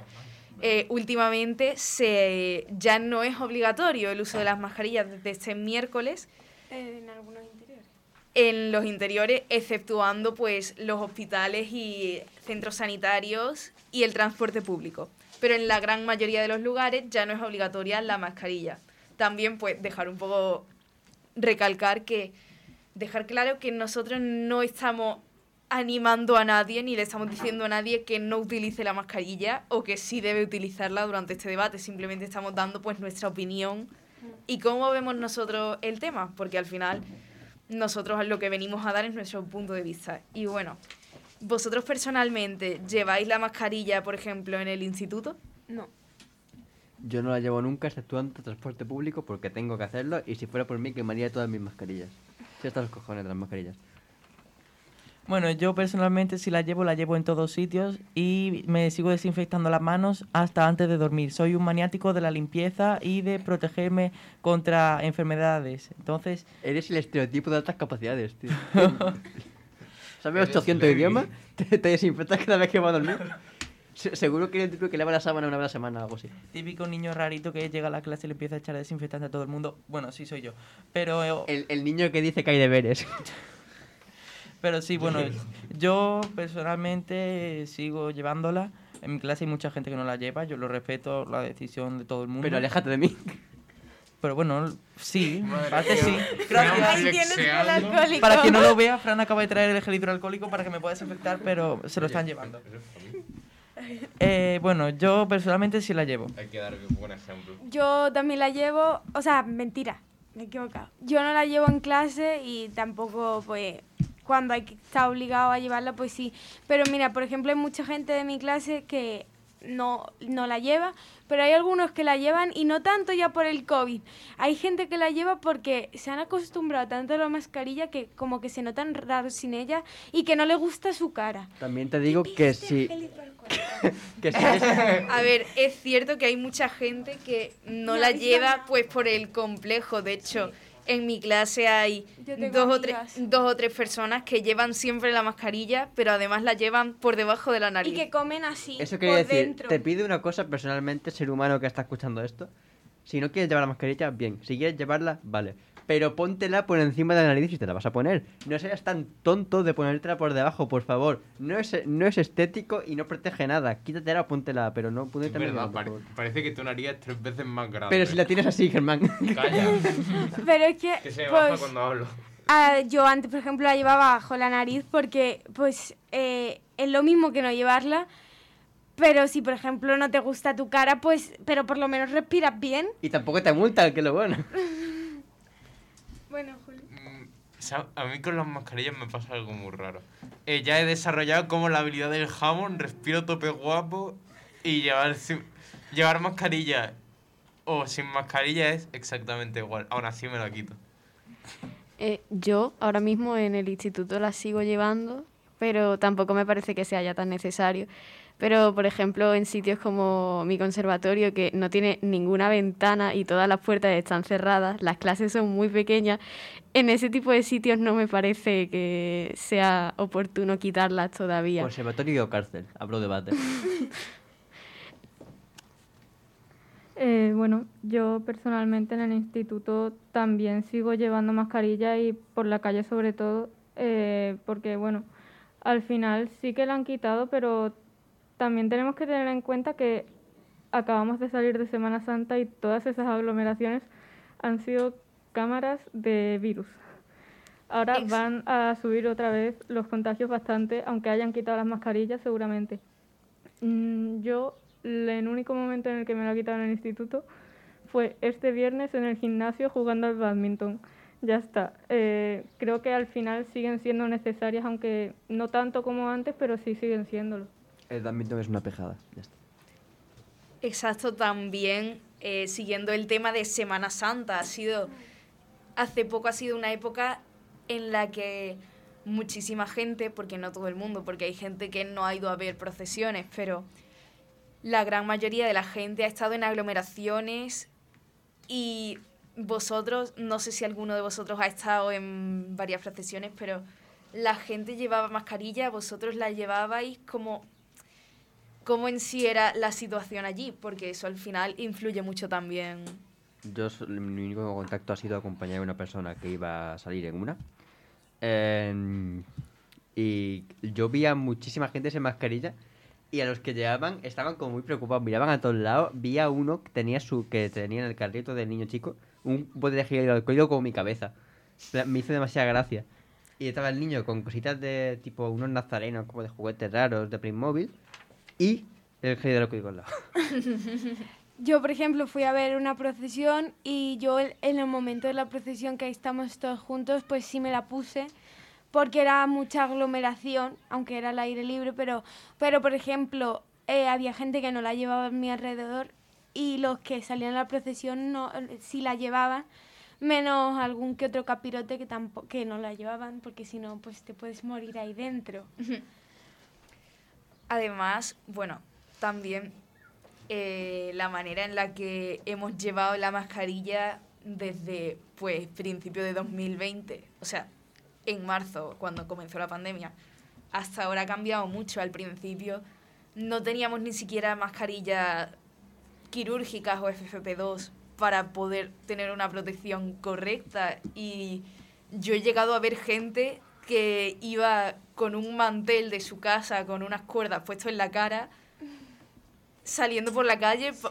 F: eh, últimamente se, ya no es obligatorio el uso de las mascarillas desde este miércoles
A: En algunos interiores.
F: en los interiores, exceptuando pues los hospitales y centros sanitarios y el transporte público. Pero en la gran mayoría de los lugares ya no es obligatoria la mascarilla. También pues dejar un poco recalcar que dejar claro que nosotros no estamos animando a nadie ni le estamos diciendo a nadie que no utilice la mascarilla o que sí debe utilizarla durante este debate. Simplemente estamos dando pues nuestra opinión y cómo vemos nosotros el tema, porque al final nosotros lo que venimos a dar es nuestro punto de vista. Y bueno, vosotros personalmente lleváis la mascarilla, por ejemplo, en el instituto?
A: No.
D: Yo no la llevo nunca, exceptuando transporte público, porque tengo que hacerlo. Y si fuera por mí, quemaría todas mis mascarillas. Sí, hasta los cojones de las mascarillas.
B: Bueno, yo personalmente si la llevo, la llevo en todos sitios y me sigo desinfectando las manos hasta antes de dormir. Soy un maniático de la limpieza y de protegerme contra enfermedades. Entonces,
D: Eres el estereotipo de altas capacidades, tío. ¿Sabes
E: Eres
D: 800
E: Lenin.
D: idiomas? ¿Te, te desinfectas cada vez que vas a dormir? Se- Seguro que eres el tipo que lava la sábana una vez a la semana o algo así.
B: típico niño rarito que llega a la clase y le empieza a echar desinfectante a todo el mundo. Bueno, sí soy yo. Pero eh,
D: El, el niño que dice que hay deberes.
B: Pero sí, bueno, yo personalmente sigo llevándola. En mi clase hay mucha gente que no la lleva, yo lo respeto la decisión de todo el mundo.
D: Pero aléjate de mí.
B: Pero bueno, sí, parte sí. Gracias. Para quien no lo vea, Fran acaba de traer el gel hidroalcohólico para que me pueda desinfectar, pero se lo están llevando. Eh, bueno, yo personalmente sí la llevo.
E: Hay que dar buen ejemplo.
A: Yo también la llevo, o sea, mentira, me he equivocado. Yo no la llevo en clase y tampoco, pues, cuando hay que estar obligado a llevarla, pues sí. Pero mira, por ejemplo, hay mucha gente de mi clase que no, no la lleva, pero hay algunos que la llevan y no tanto ya por el COVID. Hay gente que la lleva porque se han acostumbrado tanto a la mascarilla que como que se notan raros sin ella y que no le gusta su cara.
D: También te digo que si... que si eres-
F: A ver, es cierto que hay mucha gente que no la lleva pues por el complejo. De hecho, en mi clase hay dos o, tres, dos o tres personas que llevan siempre la mascarilla, pero además la llevan por debajo de la
A: Y
F: nariz.
A: que comen así,
D: Eso
A: por
D: quería decir,
A: dentro.
D: te pido una cosa personalmente, ser humano que está escuchando esto. Si no quieres llevar la mascarilla, bien. Si quieres llevarla, vale. Pero póntela por encima de la nariz si te la vas a poner. No seas tan tonto de ponértela por debajo, por favor. No es, no es estético y no protege nada. Quítatela o póntela, pero no
E: Es
D: póntela
E: verdad,
D: por
E: pare-
D: favor.
E: parece que tu nariz es tres veces más grande.
D: Pero si la tienes así, Germán.
E: Calla,
A: Pero es que,
E: que se me baja
A: pues,
E: cuando hablo.
A: ah, yo antes, por ejemplo, la llevaba bajo la nariz porque, pues, eh, es lo mismo que no llevarla. Pero si, por ejemplo, no te gusta tu cara, pues, pero por lo menos respiras bien.
D: y tampoco te multa, que es lo bueno.
A: Bueno, Julio.
E: Mm, o sea, a mí con las mascarillas me pasa algo muy raro. Eh, ya he desarrollado como la habilidad del jamón, respiro tope guapo y llevar, sin- llevar mascarilla o sin mascarilla es exactamente igual. Aún así me la quito.
H: Eh, yo ahora mismo en el instituto la sigo llevando, pero tampoco me parece que sea ya tan necesario. Pero, por ejemplo, en sitios como mi conservatorio, que no tiene ninguna ventana y todas las puertas están cerradas, las clases son muy pequeñas, en ese tipo de sitios no me parece que sea oportuno quitarlas todavía.
D: Conservatorio o cárcel. Hablo debate.
C: Eh, bueno, yo personalmente en el instituto también sigo llevando mascarilla y por la calle sobre todo, eh, porque bueno, al final sí que la han quitado, pero también tenemos que tener en cuenta que acabamos de salir de Semana Santa y todas esas aglomeraciones han sido cámaras de virus. Ahora
F: Ex-
C: van a subir otra vez los contagios bastante, aunque hayan quitado las mascarillas seguramente. Mm, Yo, el único momento en el que me lo quitaron en el instituto fue este viernes en el gimnasio jugando al badminton. Ya está. Eh, creo que al final siguen siendo necesarias, aunque no tanto como antes, pero sí siguen siéndolo.
D: El badminton es una pejada.
F: Exacto, también eh, siguiendo el tema de Semana Santa, ha sido, hace poco ha sido una época en la que muchísima gente, porque no todo el mundo, porque hay gente que no ha ido a ver procesiones, pero la gran mayoría de la gente ha estado en aglomeraciones y vosotros, no sé si alguno de vosotros ha estado en varias procesiones, pero la gente llevaba mascarilla, vosotros la llevabais como cómo en sí era la situación allí, porque eso al final influye mucho también.
D: Yo, mi único contacto ha sido acompañar a una persona que iba a salir en una. Em, y yo vi a muchísima gente sin mascarilla y a los que llevaban estaban como muy preocupados, miraban a todos lados. Vi a uno que tenía, su, que tenía en el carrito del niño chico un bote de gel alcohólico como mi cabeza. Me hizo demasiada gracia. y estaba el niño con cositas de tipo unos nazarenos como de juguetes raros de Playmobil y el Rey de al lado.
A: Yo, por ejemplo, fui a ver una procesión y yo en el momento de la procesión que ahí estamos todos juntos, pues sí me la puse porque era mucha aglomeración, aunque era al aire libre, pero, pero por ejemplo, eh, había gente que no la llevaba a mi alrededor y los que salían a la procesión no, sí la llevaban, menos algún que otro capirote que, tampo- que no la llevaban, porque si no, pues te puedes morir ahí dentro.
F: Además, bueno, también eh, la manera en la que hemos llevado la mascarilla desde pues principio de 2020, o sea, en marzo, cuando comenzó la pandemia, hasta ahora ha cambiado mucho. Al principio no teníamos ni siquiera mascarillas quirúrgicas o FFP2 para poder tener una protección correcta y yo he llegado a ver gente que iba con un mantel de su casa, con unas cuerdas puesto en la cara, saliendo por la calle. pa-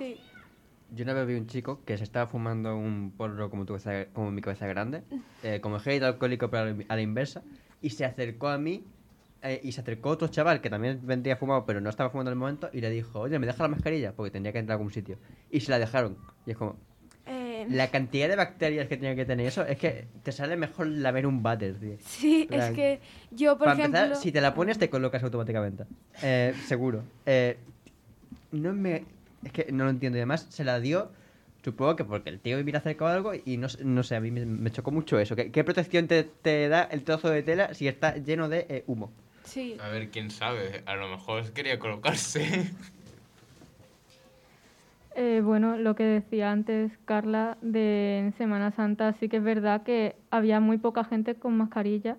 D: Yo una vez vi un chico que se estaba fumando un porro como, tu cabeza, como mi cabeza grande, eh, como gel alcohólico pero a la- inversa, y se acercó a mí eh, y se acercó otro chaval que también vendría fumado pero no estaba fumando en el momento y le dijo, oye, ¿me deja la mascarilla? Porque tendría que entrar a algún sitio. Y se la dejaron. Y es como, la cantidad de bacterias que tiene que tener eso es que te sale mejor lamer un váter, tío.
A: Sí, es que yo, por
D: Para
A: ejemplo...
D: empezar, si te la pones te colocas automáticamente. Eh, seguro. Eh, no me... Es que no lo entiendo. Y además se la dio, supongo que porque el tío vivía cerca o algo y no, sé- no sé, a mí me, me chocó mucho eso. ¿Qué, qué protección te, te da el trozo de tela si está lleno de eh, humo?
A: Sí.
E: A ver, quién sabe. A lo mejor quería colocarse.
C: Eh, bueno, lo que decía antes Carla de Semana Santa, sí que es verdad que había muy poca gente con mascarilla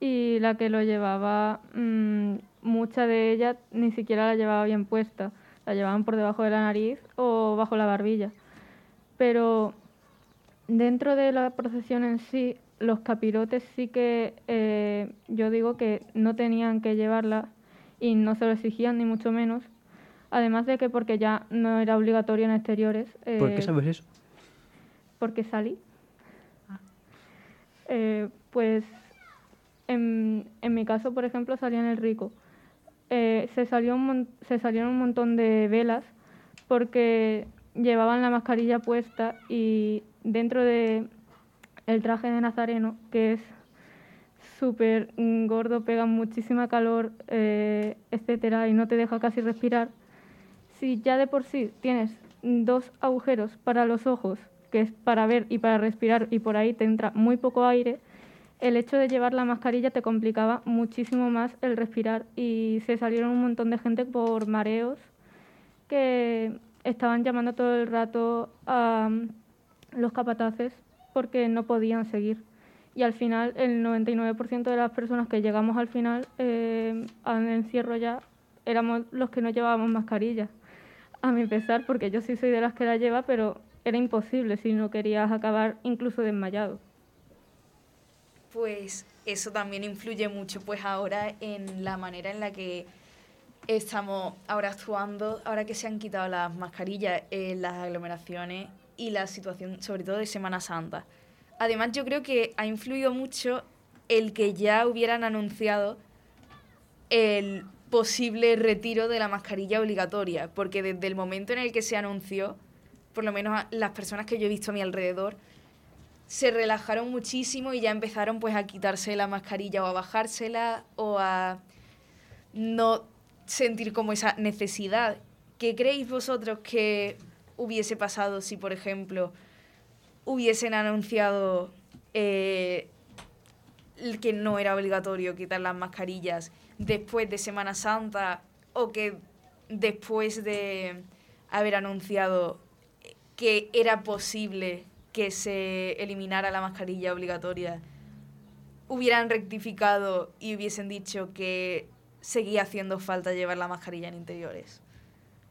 C: y la que lo llevaba, mm, mucha de ella ni siquiera la llevaba bien puesta, la llevaban por debajo de la nariz o bajo la barbilla. Pero dentro de la procesión en sí, los capirotes sí que eh, yo digo que no tenían que llevarla y no se lo exigían ni mucho menos. Además de que porque ya no era obligatorio en exteriores.
D: ¿Por
C: eh,
D: qué sabes eso?
C: Porque salí. Eh, pues en, en mi caso, por ejemplo, salía en el rico. Eh, se, salió un se salieron un montón de velas porque llevaban la mascarilla puesta y dentro de el traje de nazareno, que es súper gordo, pega muchísima calor, eh, etcétera, y no te deja casi respirar. Si ya de por sí tienes dos agujeros para los ojos, que es para ver y para respirar, y por ahí te entra muy poco aire, el hecho de llevar la mascarilla te complicaba muchísimo más el respirar y se salieron un montón de gente por mareos que estaban llamando todo el rato a mm, los capataces porque no podían seguir. Y al final, el 99% de las personas que llegamos al final eh, al encierro ya éramos los que no llevábamos mascarilla. A mi pesar, porque yo sí soy de las que la lleva, pero era imposible si no querías acabar incluso desmayado.
F: Pues eso también influye mucho pues ahora en la manera en la que estamos ahora actuando, ahora que se han quitado las mascarillas en las aglomeraciones y la situación sobre todo de Semana Santa. Además yo creo que ha influido mucho el que ya hubieran anunciado el posible retiro de la mascarilla obligatoria, porque desde el momento en el que se anunció, por lo menos las personas que yo he visto a mi alrededor, se relajaron muchísimo y ya empezaron pues a quitarse la mascarilla o a bajársela o a no sentir como esa necesidad. ¿Qué creéis vosotros que hubiese pasado si, por ejemplo, hubiesen anunciado eh, que no era obligatorio quitar las mascarillas después de Semana Santa o que después de haber anunciado que era posible que se eliminara la mascarilla obligatoria, hubieran rectificado y hubiesen dicho que seguía haciendo falta llevar la mascarilla en interiores.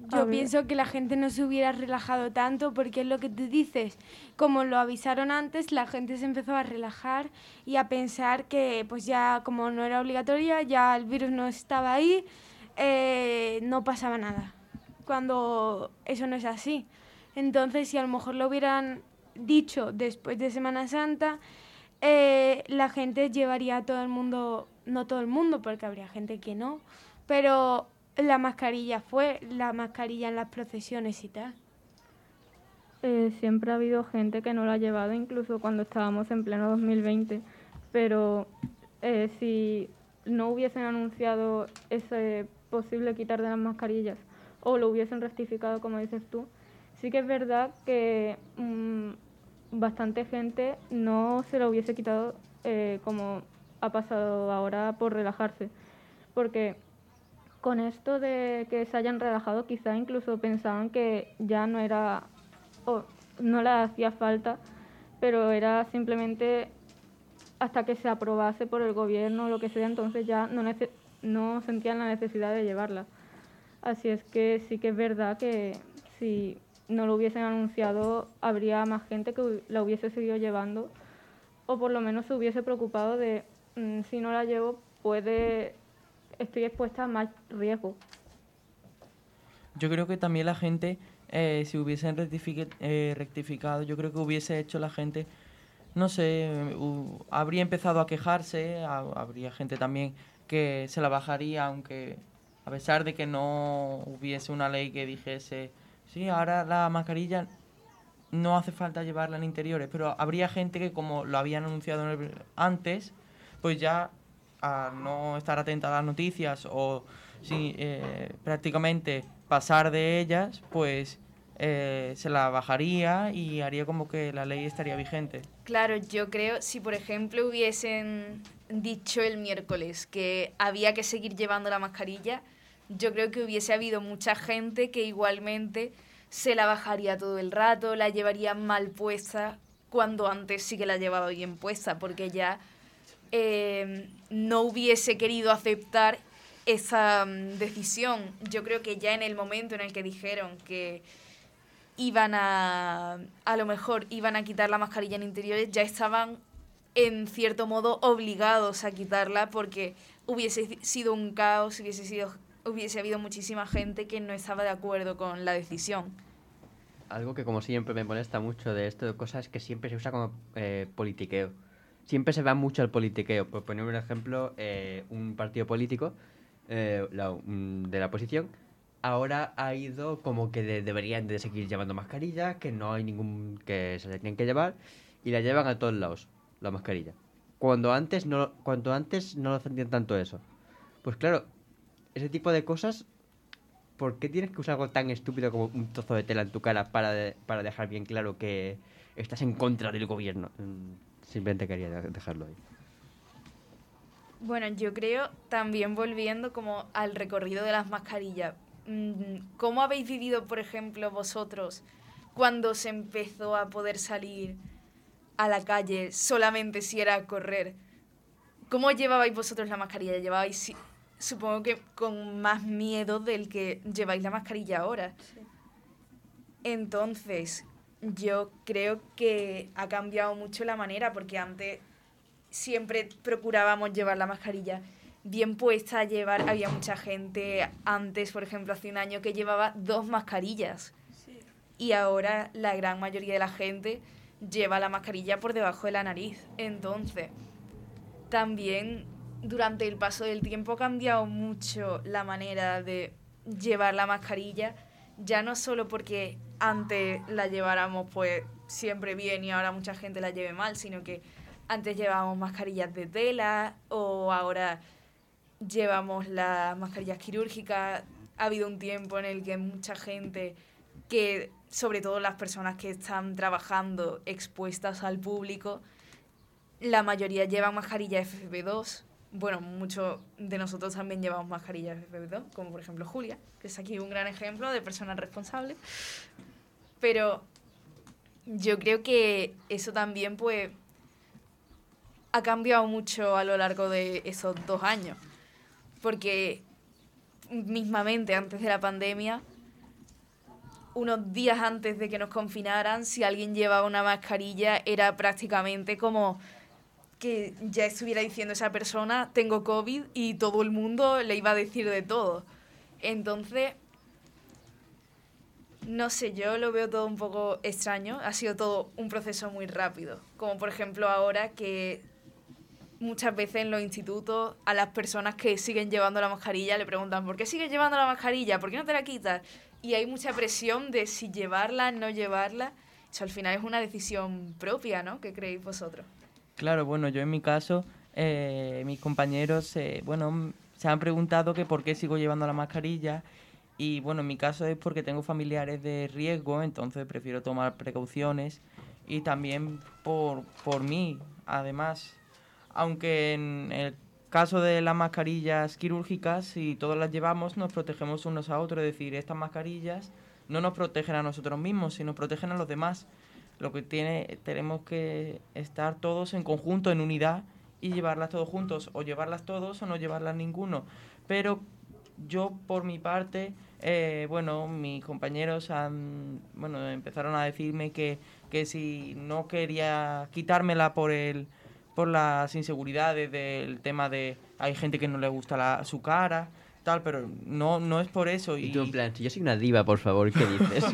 A: Yo pienso que la gente no se hubiera relajado tanto porque es lo que tú dices. Como lo avisaron antes, la gente se empezó a relajar y a pensar que pues ya como no era obligatoria, ya el virus no estaba ahí, eh, no pasaba nada. Cuando eso no es así. Entonces, si a lo mejor lo hubieran dicho después de Semana Santa, eh, la gente llevaría a todo el mundo, no todo el mundo, porque habría gente que no, pero la mascarilla fue, la mascarilla en las procesiones y tal.
C: Eh, siempre ha habido gente que no lo ha llevado, incluso cuando estábamos en pleno 2020. Pero eh, si no hubiesen anunciado ese posible quitar de las mascarillas o lo hubiesen rectificado, como dices tú, sí que es verdad que mm, bastante gente no se lo hubiese quitado eh, como ha pasado ahora por relajarse. Porque con esto de que se hayan relajado, quizá incluso pensaban que ya no era o no le hacía falta, pero era simplemente hasta que se aprobase por el gobierno o lo que sea, entonces ya no, nece- no sentían la necesidad de llevarla. Así es que sí que es verdad que si no lo hubiesen anunciado, habría más gente que la hubiese seguido llevando o por lo menos se hubiese preocupado de "Mm, si no la llevo, puede estoy expuesta a más riesgo.
B: Yo creo que también la gente, eh, si hubiesen eh, rectificado, yo creo que hubiese hecho la gente, no sé, habría empezado a quejarse, ha- habría gente también que se la bajaría, aunque a pesar de que no hubiese una ley que dijese, sí, ahora la mascarilla no hace falta llevarla en interiores, pero habría gente que como lo habían anunciado antes, pues ya a no estar atenta a las noticias o sí, eh, prácticamente pasar de ellas, pues eh, se la bajaría y haría como que la ley estaría vigente.
F: Claro, yo creo, si por ejemplo hubiesen dicho el miércoles que había que seguir llevando la mascarilla, yo creo que hubiese habido mucha gente que igualmente se la bajaría todo el rato, la llevaría mal puesta, cuando antes sí que la llevaba bien puesta, porque ya eh, no hubiese querido aceptar esa mm, decisión. Yo creo que ya en el momento en el que dijeron que iban a, a lo mejor iban a quitar la mascarilla en interiores, ya estaban en cierto modo obligados a quitarla porque hubiese sido un caos, hubiese, sido, hubiese habido muchísima gente que no estaba de acuerdo con la decisión.
D: Algo que como siempre me molesta mucho de esto de cosas que siempre se usa como eh, politiqueo. Siempre se va mucho al politiqueo. Por poner un ejemplo, eh, un partido político eh, la- un- de la oposición ahora ha ido como que de- deberían de seguir llevando mascarilla, que no hay ningún que se la tienen que llevar y la llevan a todos lados, la mascarilla. Cuando antes no, cuando antes no lo sentían tanto eso. Pues claro, ese tipo de cosas ¿por qué tienes que usar algo tan estúpido como un trozo de tela en tu cara para, de- para dejar bien claro que estás en contra del gobierno? Simplemente quería de- dejarlo ahí.
F: Bueno, yo creo también volviendo como al recorrido de las mascarillas. mm, ¿Cómo habéis vivido, por ejemplo, vosotros cuando se empezó a poder salir a la calle solamente si era a correr? ¿Cómo llevabais vosotros la mascarilla? ¿Llevabais, si- supongo que con más miedo del que lleváis la mascarilla ahora? Entonces, yo creo que ha cambiado mucho la manera porque antes siempre procurábamos llevar la mascarilla bien puesta, llevar, había mucha gente antes, por ejemplo, hace un año que llevaba dos mascarillas. Y ahora la gran mayoría de la gente lleva la mascarilla por debajo de la nariz. Entonces, también durante el paso del tiempo ha cambiado mucho la manera de llevar la mascarilla, ya no solo porque antes la lleváramos pues siempre bien y ahora mucha gente la lleve mal, sino que antes llevábamos mascarillas de tela o ahora llevamos las mascarillas quirúrgicas. Ha habido un tiempo en el que mucha gente que, sobre todo las personas que están trabajando expuestas al público, la mayoría llevan mascarilla FFP2. Bueno, muchos de nosotros también llevamos mascarilla FFP2, como por ejemplo Julia, que es aquí un gran ejemplo de persona responsable. Pero yo creo que eso también pues ha cambiado mucho a lo largo de esos dos años. Porque mismamente antes de la pandemia, unos días antes de que nos confinaran, si alguien llevaba una mascarilla era prácticamente como que ya estuviera diciendo esa persona, tengo COVID y todo el mundo le iba a decir de todo. Entonces, No sé, yo lo veo todo un poco extraño. Ha sido todo un proceso muy rápido. Como por ejemplo ahora que muchas veces en los institutos a las personas que siguen llevando la mascarilla le preguntan ¿por qué sigues llevando la mascarilla? ¿Por qué no te la quitas? Y hay mucha presión de si llevarla, no llevarla. Eso al final es una decisión propia, ¿no? ¿Qué creéis vosotros?
B: Claro, bueno, yo en mi caso, eh, mis compañeros, eh, bueno, se han preguntado que por qué sigo llevando la mascarilla y bueno, en mi caso es porque tengo familiares de riesgo, entonces prefiero tomar precauciones y también por, por mí, además, aunque en el caso de las mascarillas quirúrgicas, si todas las llevamos, nos protegemos unos a otros, es decir, estas mascarillas no nos protegen a nosotros mismos, sino protegen a los demás. Lo que tiene, tenemos que estar todos en conjunto, en unidad, y llevarlas todos juntos, o llevarlas todos o no llevarlas ninguno. Pero yo, por mi parte, eh, bueno, mis compañeros han, bueno, empezaron a decirme que, que si no quería quitármela por el por las inseguridades del tema de hay gente que no le gusta la, su cara, tal, pero no, no es por eso.
D: Y
B: Y,
D: tú en plan, si yo soy una diva, por favor, ¿qué dices?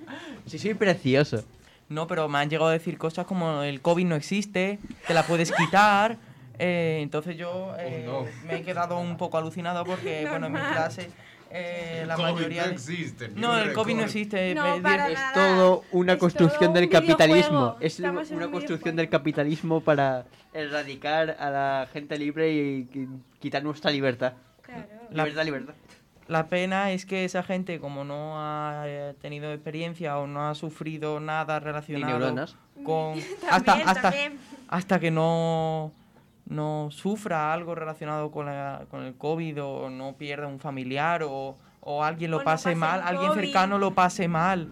D: si soy precioso.
B: No, pero me han llegado a decir cosas como el COVID no existe, te la puedes quitar. Eh, entonces yo eh, me he quedado un poco alucinado porque, bueno, en mi clase eh, la
E: COVID
B: mayoría...
E: no
B: de-
E: existe,
B: No, el COVID no existe.
A: No,
B: me-
A: para
B: di-
A: nada.
D: Es todo una
A: Es
D: construcción
A: todo
D: del
A: un
D: capitalismo.
A: videojuego.
D: Es una,
A: Estamos en
D: una
A: un
D: construcción
A: videojuego.
D: del capitalismo para erradicar a la gente libre y, quitar nuestra libertad.
A: Claro.
B: La-
D: Libertad, libertad.
B: La pena es que esa gente, como no ha eh, tenido experiencia o no ha sufrido nada
D: Ni
B: relacionado
D: neuronas.
B: con hasta
A: También,
B: hasta
A: también.
B: hasta que no no sufra algo relacionado con, la- con el COVID o no pierda un familiar o, o alguien lo pase
A: pase
B: mal, alguien
A: COVID.
B: cercano lo pase mal,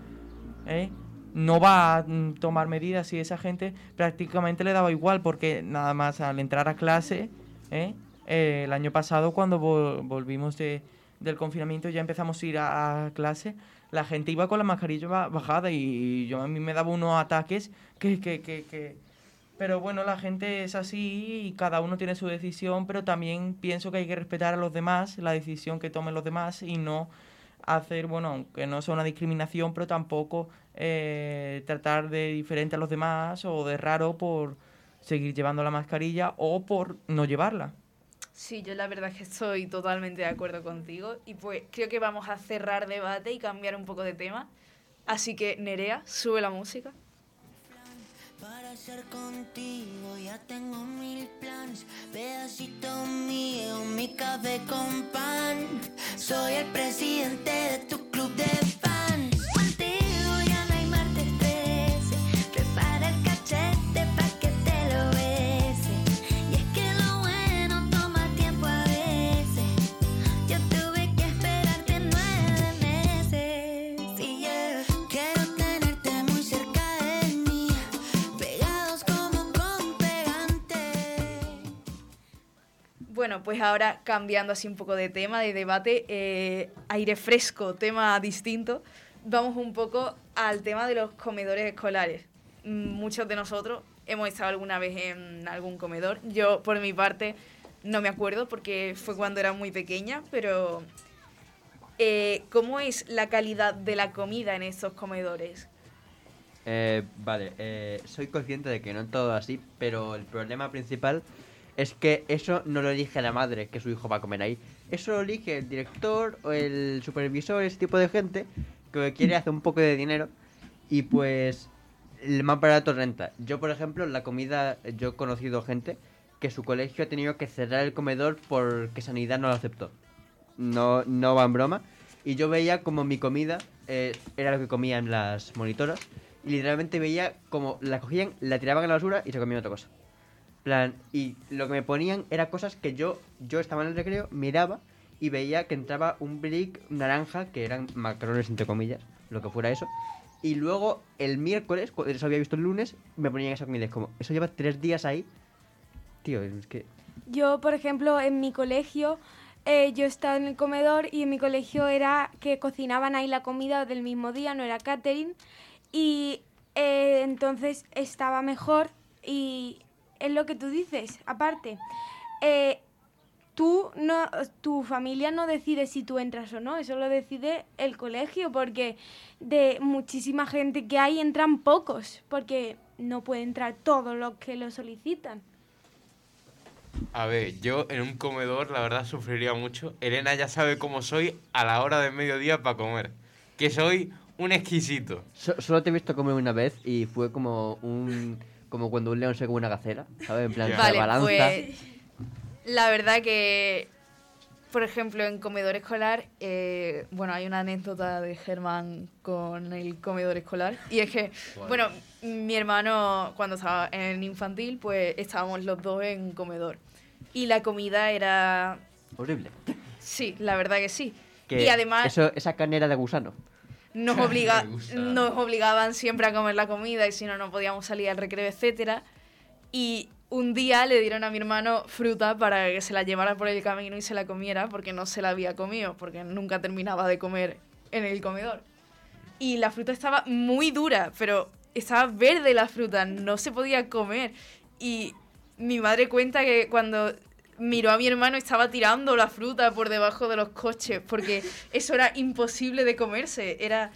B: ¿eh? no va a mm, tomar medidas y esa gente prácticamente le daba igual porque nada más al entrar a clase, ¿eh? Eh, el año pasado cuando vol- volvimos de, del confinamiento ya empezamos a ir a, a clase, la gente iba con la mascarilla ba- bajada y yo a mí me daba unos ataques que, que, que, que... Pero bueno, la gente es así y cada uno tiene su decisión, pero también pienso que hay que respetar a los demás, la decisión que tomen los demás y no hacer, bueno, aunque no sea una discriminación, pero tampoco eh, tratar de diferente a los demás o de raro por seguir llevando la mascarilla o por no llevarla.
F: Sí, yo la verdad es que estoy totalmente de acuerdo contigo y pues creo que vamos a cerrar debate y cambiar un poco de tema. Así que Nerea, sube la música.
J: Para estar contigo ya tengo mil planes, pedacito mío, mi café con pan. Soy el presidente de tu club de fans. Bueno,
F: pues ahora cambiando así un poco de tema, de debate, eh, aire fresco, tema distinto, vamos un poco al tema de los comedores escolares. Mm, Muchos de nosotros hemos estado alguna vez en algún comedor. Yo, por mi parte, no me acuerdo porque fue cuando era muy pequeña, pero eh, ¿cómo es la calidad de la comida en estos comedores?
D: Eh, vale, soy consciente de que no todo así, pero el problema principal es que eso no lo elige la madre que su hijo va a comer ahí. Eso lo elige el director o el supervisor, ese tipo de gente que quiere hacer un poco de dinero y pues el más barato renta. Yo, por ejemplo, la comida, yo he conocido gente que su colegio ha tenido que cerrar el comedor porque Sanidad no lo aceptó. No, no va en broma. Y yo veía como mi comida eh, era lo que comían las monitoras. Y literalmente veía como la cogían, la tiraban a la basura y se comían otra cosa. Plan, y lo que me ponían era cosas que yo, yo estaba en el recreo, miraba y veía que entraba un brick naranja, que eran macarrones entre comillas, lo que fuera eso. Y luego el miércoles, eso había visto el lunes, me ponían esa comida. Es como, eso lleva tres días ahí. Tío, es que...
A: Yo, por ejemplo, en mi colegio, eh, yo estaba en el comedor y en mi colegio era que cocinaban ahí la comida del mismo día, no era catering. Y eh, entonces estaba mejor y es lo que tú dices. Aparte, eh, tú no, tu familia no decide si tú entras o no, eso lo decide el colegio, porque de muchísima gente que hay entran pocos, porque no puede entrar todos los que lo solicitan.
E: A ver, yo en un comedor la verdad sufriría mucho. Elena ya sabe cómo soy a la hora de mediodía para comer. Que soy un exquisito.
D: So- solo te he visto comer una vez y fue como un como cuando un león se come una gacela, ¿sabes? En plan,
E: Ya.
D: se
F: Vale,
D: abalanza.
F: pues la verdad que, por ejemplo, en comedor escolar, eh, bueno, hay una anécdota de Germán con el comedor escolar. Y es que, bueno, mi hermano cuando estaba en infantil, pues estábamos los dos en comedor. Y la comida era...
D: Horrible.
F: Sí, la verdad que sí.
D: Que
F: y además
D: eso, esa carne era de gusano.
F: Nos, obliga, obligaban siempre a comer la comida y si no, no podíamos salir al recreo, etcétera. Y un día le dieron a mi hermano fruta para que se la llevara por el camino y se la comiera porque no se la había comido, porque nunca terminaba de comer en el comedor. Y la fruta estaba muy dura, pero estaba verde la fruta, no se podía comer. Y mi madre cuenta que cuando miró a mi hermano estaba tirando la fruta por debajo de los coches porque eso era imposible de comerse. Era...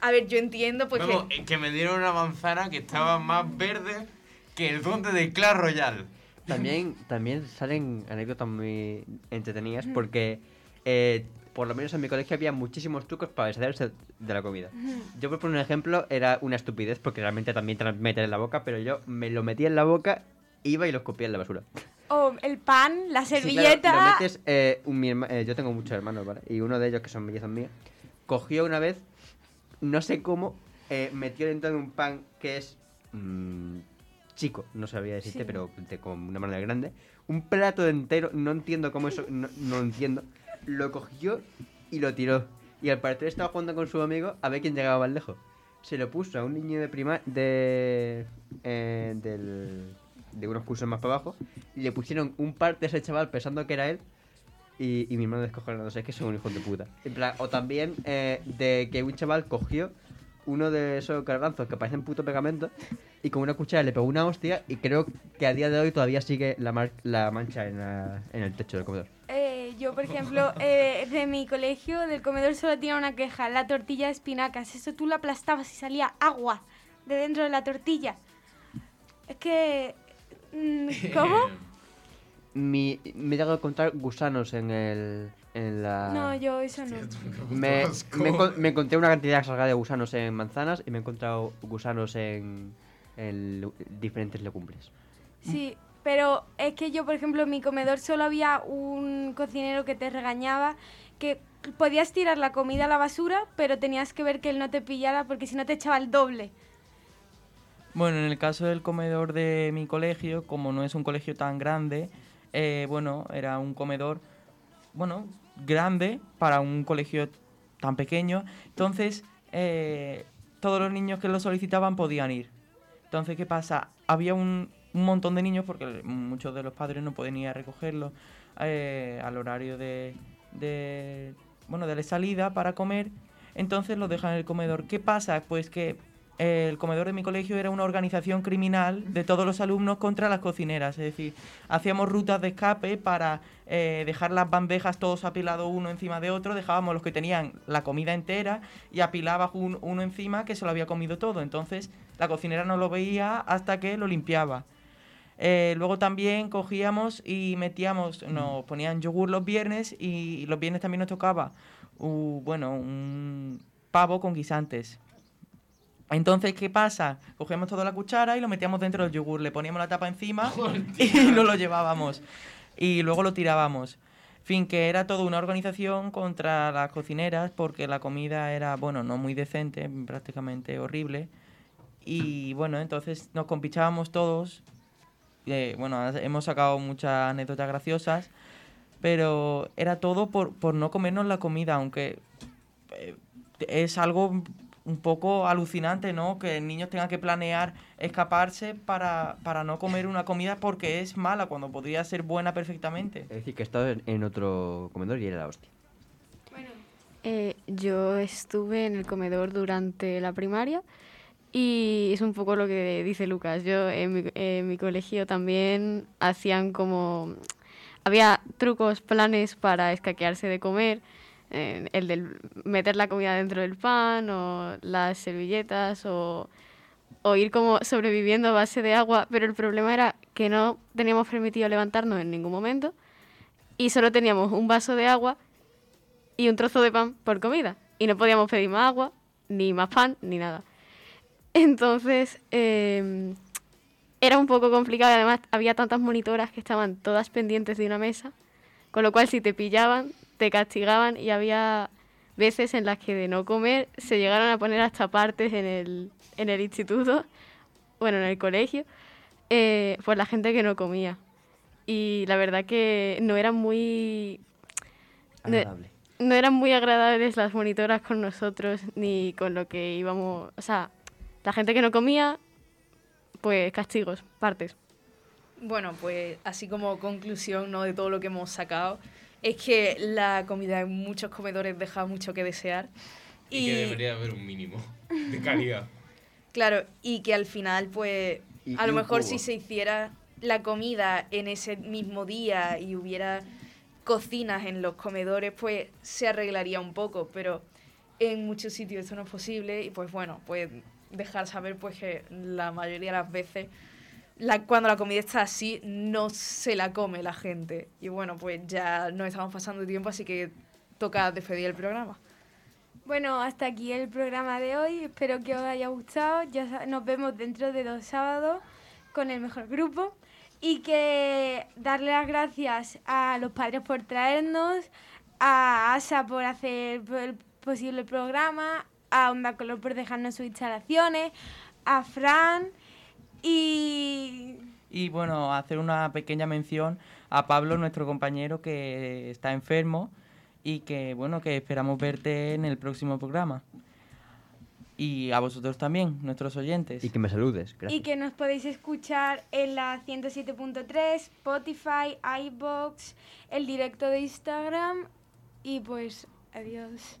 F: A ver, yo entiendo pues
E: Vamos,
F: que...
E: eh, que me dieron una manzana que estaba más verde que el conde de Clash Royale.
D: También, también salen anécdotas muy entretenidas porque eh, por lo menos en mi colegio había muchísimos trucos para deshacerse de la comida. Yo por un ejemplo era una estupidez porque realmente también te lo meter en la boca, pero yo me lo metía en la boca, iba y lo escupía en la basura.
A: O el pan, la
D: Sí, claro,
A: servilleta.
D: lo metes, eh, un- mi herma- eh, yo tengo muchos hermanos, ¿vale? Y uno de ellos, que son mellizos míos, cogió una vez, no sé cómo, eh, metió dentro de un pan que es mm, chico, no sabría decirte,
A: Sí.
D: pero de como una manera grande, un plato entero, no entiendo cómo eso, no, entiendo, lo cogió y lo tiró. Y al parecer estaba jugando con su amigo a ver quién llegaba más lejos. Se lo puso a un niño de prima de, eh, del- de unos cursos más para abajo y le pusieron un parte a ese chaval pensando que era él y, mi hermano descojonándose, es que son un hijo de puta. En plan, o también eh, de que un chaval cogió uno de esos garbanzos que parecen puto pegamento y con una cuchara le pegó una hostia y creo que a día de hoy todavía sigue la, mar- mancha en el techo del comedor.
A: Eh, yo, por ejemplo, eh, de mi colegio, del comedor solo tenía una queja, la tortilla de espinacas. Eso tú la aplastabas y salía agua de dentro de la tortilla. Es que... mm, ¿Cómo?
D: Mi, me he llegado a encontrar gusanos en el... En la...
A: No, yo eso no.
D: Me, me, encon- me encontré una cantidad exagerada de gusanos en manzanas y me he encontrado gusanos en, en lu- diferentes legumbres.
A: Sí, pero es que yo, por ejemplo, en mi comedor solo había un cocinero que te regañaba que podías tirar la comida a la basura, pero tenías que ver que él no te pillara porque si no te echaba el doble.
B: Bueno, en el caso del comedor de mi colegio, como no es un colegio tan grande, eh, bueno, era un comedor, bueno, grande para un colegio tan pequeño. Entonces, eh, todos los niños que lo solicitaban podían ir. Entonces, ¿qué pasa? Había un, un montón de niños, porque muchos de los padres no pueden ir a recogerlos eh, al horario de, de, bueno, de la salida para comer. Entonces los dejan en el comedor. ¿Qué pasa? Pues que el comedor de mi colegio era una organización criminal de todos los alumnos contra las cocineras. Es decir, hacíamos rutas de escape para eh, dejar las bandejas todos apilados uno encima de otro. Dejábamos los que tenían la comida entera y apilaba un- uno encima que se lo había comido todo. Entonces la cocinera no lo veía hasta que lo limpiaba. Eh, luego también cogíamos y metíamos, nos ponían yogur los viernes y los viernes también nos tocaba, bueno, un pavo con guisantes. Entonces, ¿qué pasa? Cogíamos toda la cuchara y lo metíamos dentro del yogur, le poníamos la tapa encima y nos lo llevábamos. Y luego lo tirábamos. Fin, que era toda una organización contra las cocineras porque la comida era, bueno, no muy decente, prácticamente horrible. Y bueno, entonces nos compichábamos todos. eh, bueno, hemos sacado muchas anécdotas graciosas, pero era todo por, por no comernos la comida, aunque eh, es algo un poco alucinante, ¿no? Que niños tengan que planear escaparse para, para no comer una comida porque es mala cuando podría ser buena perfectamente.
D: Es decir, que he estado en, en otro comedor y era la hostia.
H: Eh, yo estuve en el comedor durante la primaria y es un poco lo que dice Lucas. Yo en mi, en mi colegio también hacían como había trucos, planes para escaquearse de comer, el del meter la comida dentro del pan o las servilletas o, o ir como sobreviviendo a base de agua, pero el problema era que no teníamos permitido levantarnos en ningún momento y solo teníamos un vaso de agua y un trozo de pan por comida y no podíamos pedir más agua, ni más pan, ni nada. Entonces, eh, era un poco complicado y además había tantas monitoras que estaban todas pendientes de una mesa, con lo cual si te pillaban, te castigaban y había veces en las que de no comer se llegaron a poner hasta partes en el, en el instituto, bueno, en el colegio, eh, por la gente que no comía. Y la verdad que no eran muy... no- eran muy agradables las monitoras con nosotros ni con lo que íbamos, o sea, la gente que no comía, pues castigos, partes.
K: Bueno, pues así como conclusión ¿no? de todo lo que hemos sacado, es que la comida en muchos comedores deja mucho que desear.
E: Y, que debería haber un mínimo de calidad.
K: Claro, y que al final, pues,
E: Y-
K: a
E: y
K: lo mejor si se hiciera la comida en ese mismo día y hubiera cocinas en los comedores, pues se arreglaría un poco, pero en muchos sitios eso no es posible y pues bueno, pues dejar saber pues que la mayoría de las veces la, cuando la comida está así no se la come la gente y bueno, pues ya nos estamos pasando tiempo, así que toca despedir el programa.
A: Bueno, hasta aquí el programa de hoy. Espero que os haya gustado. Ya nos vemos dentro de dos sábados con el mejor grupo. Y que darle las gracias a los padres por traernos, a ASA por hacer el posible programa, a Onda Color por dejarnos sus instalaciones, a Fran y
B: Y bueno, hacer una pequeña mención a Pablo, nuestro compañero que está enfermo y que bueno, que esperamos verte en el próximo programa. Y a vosotros también, nuestros oyentes.
D: Y que me saludes, gracias.
A: Y que nos podéis escuchar en la 107.3, Spotify, iBox, el directo de Instagram. Y pues, adiós.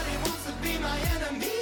I: be my enemy.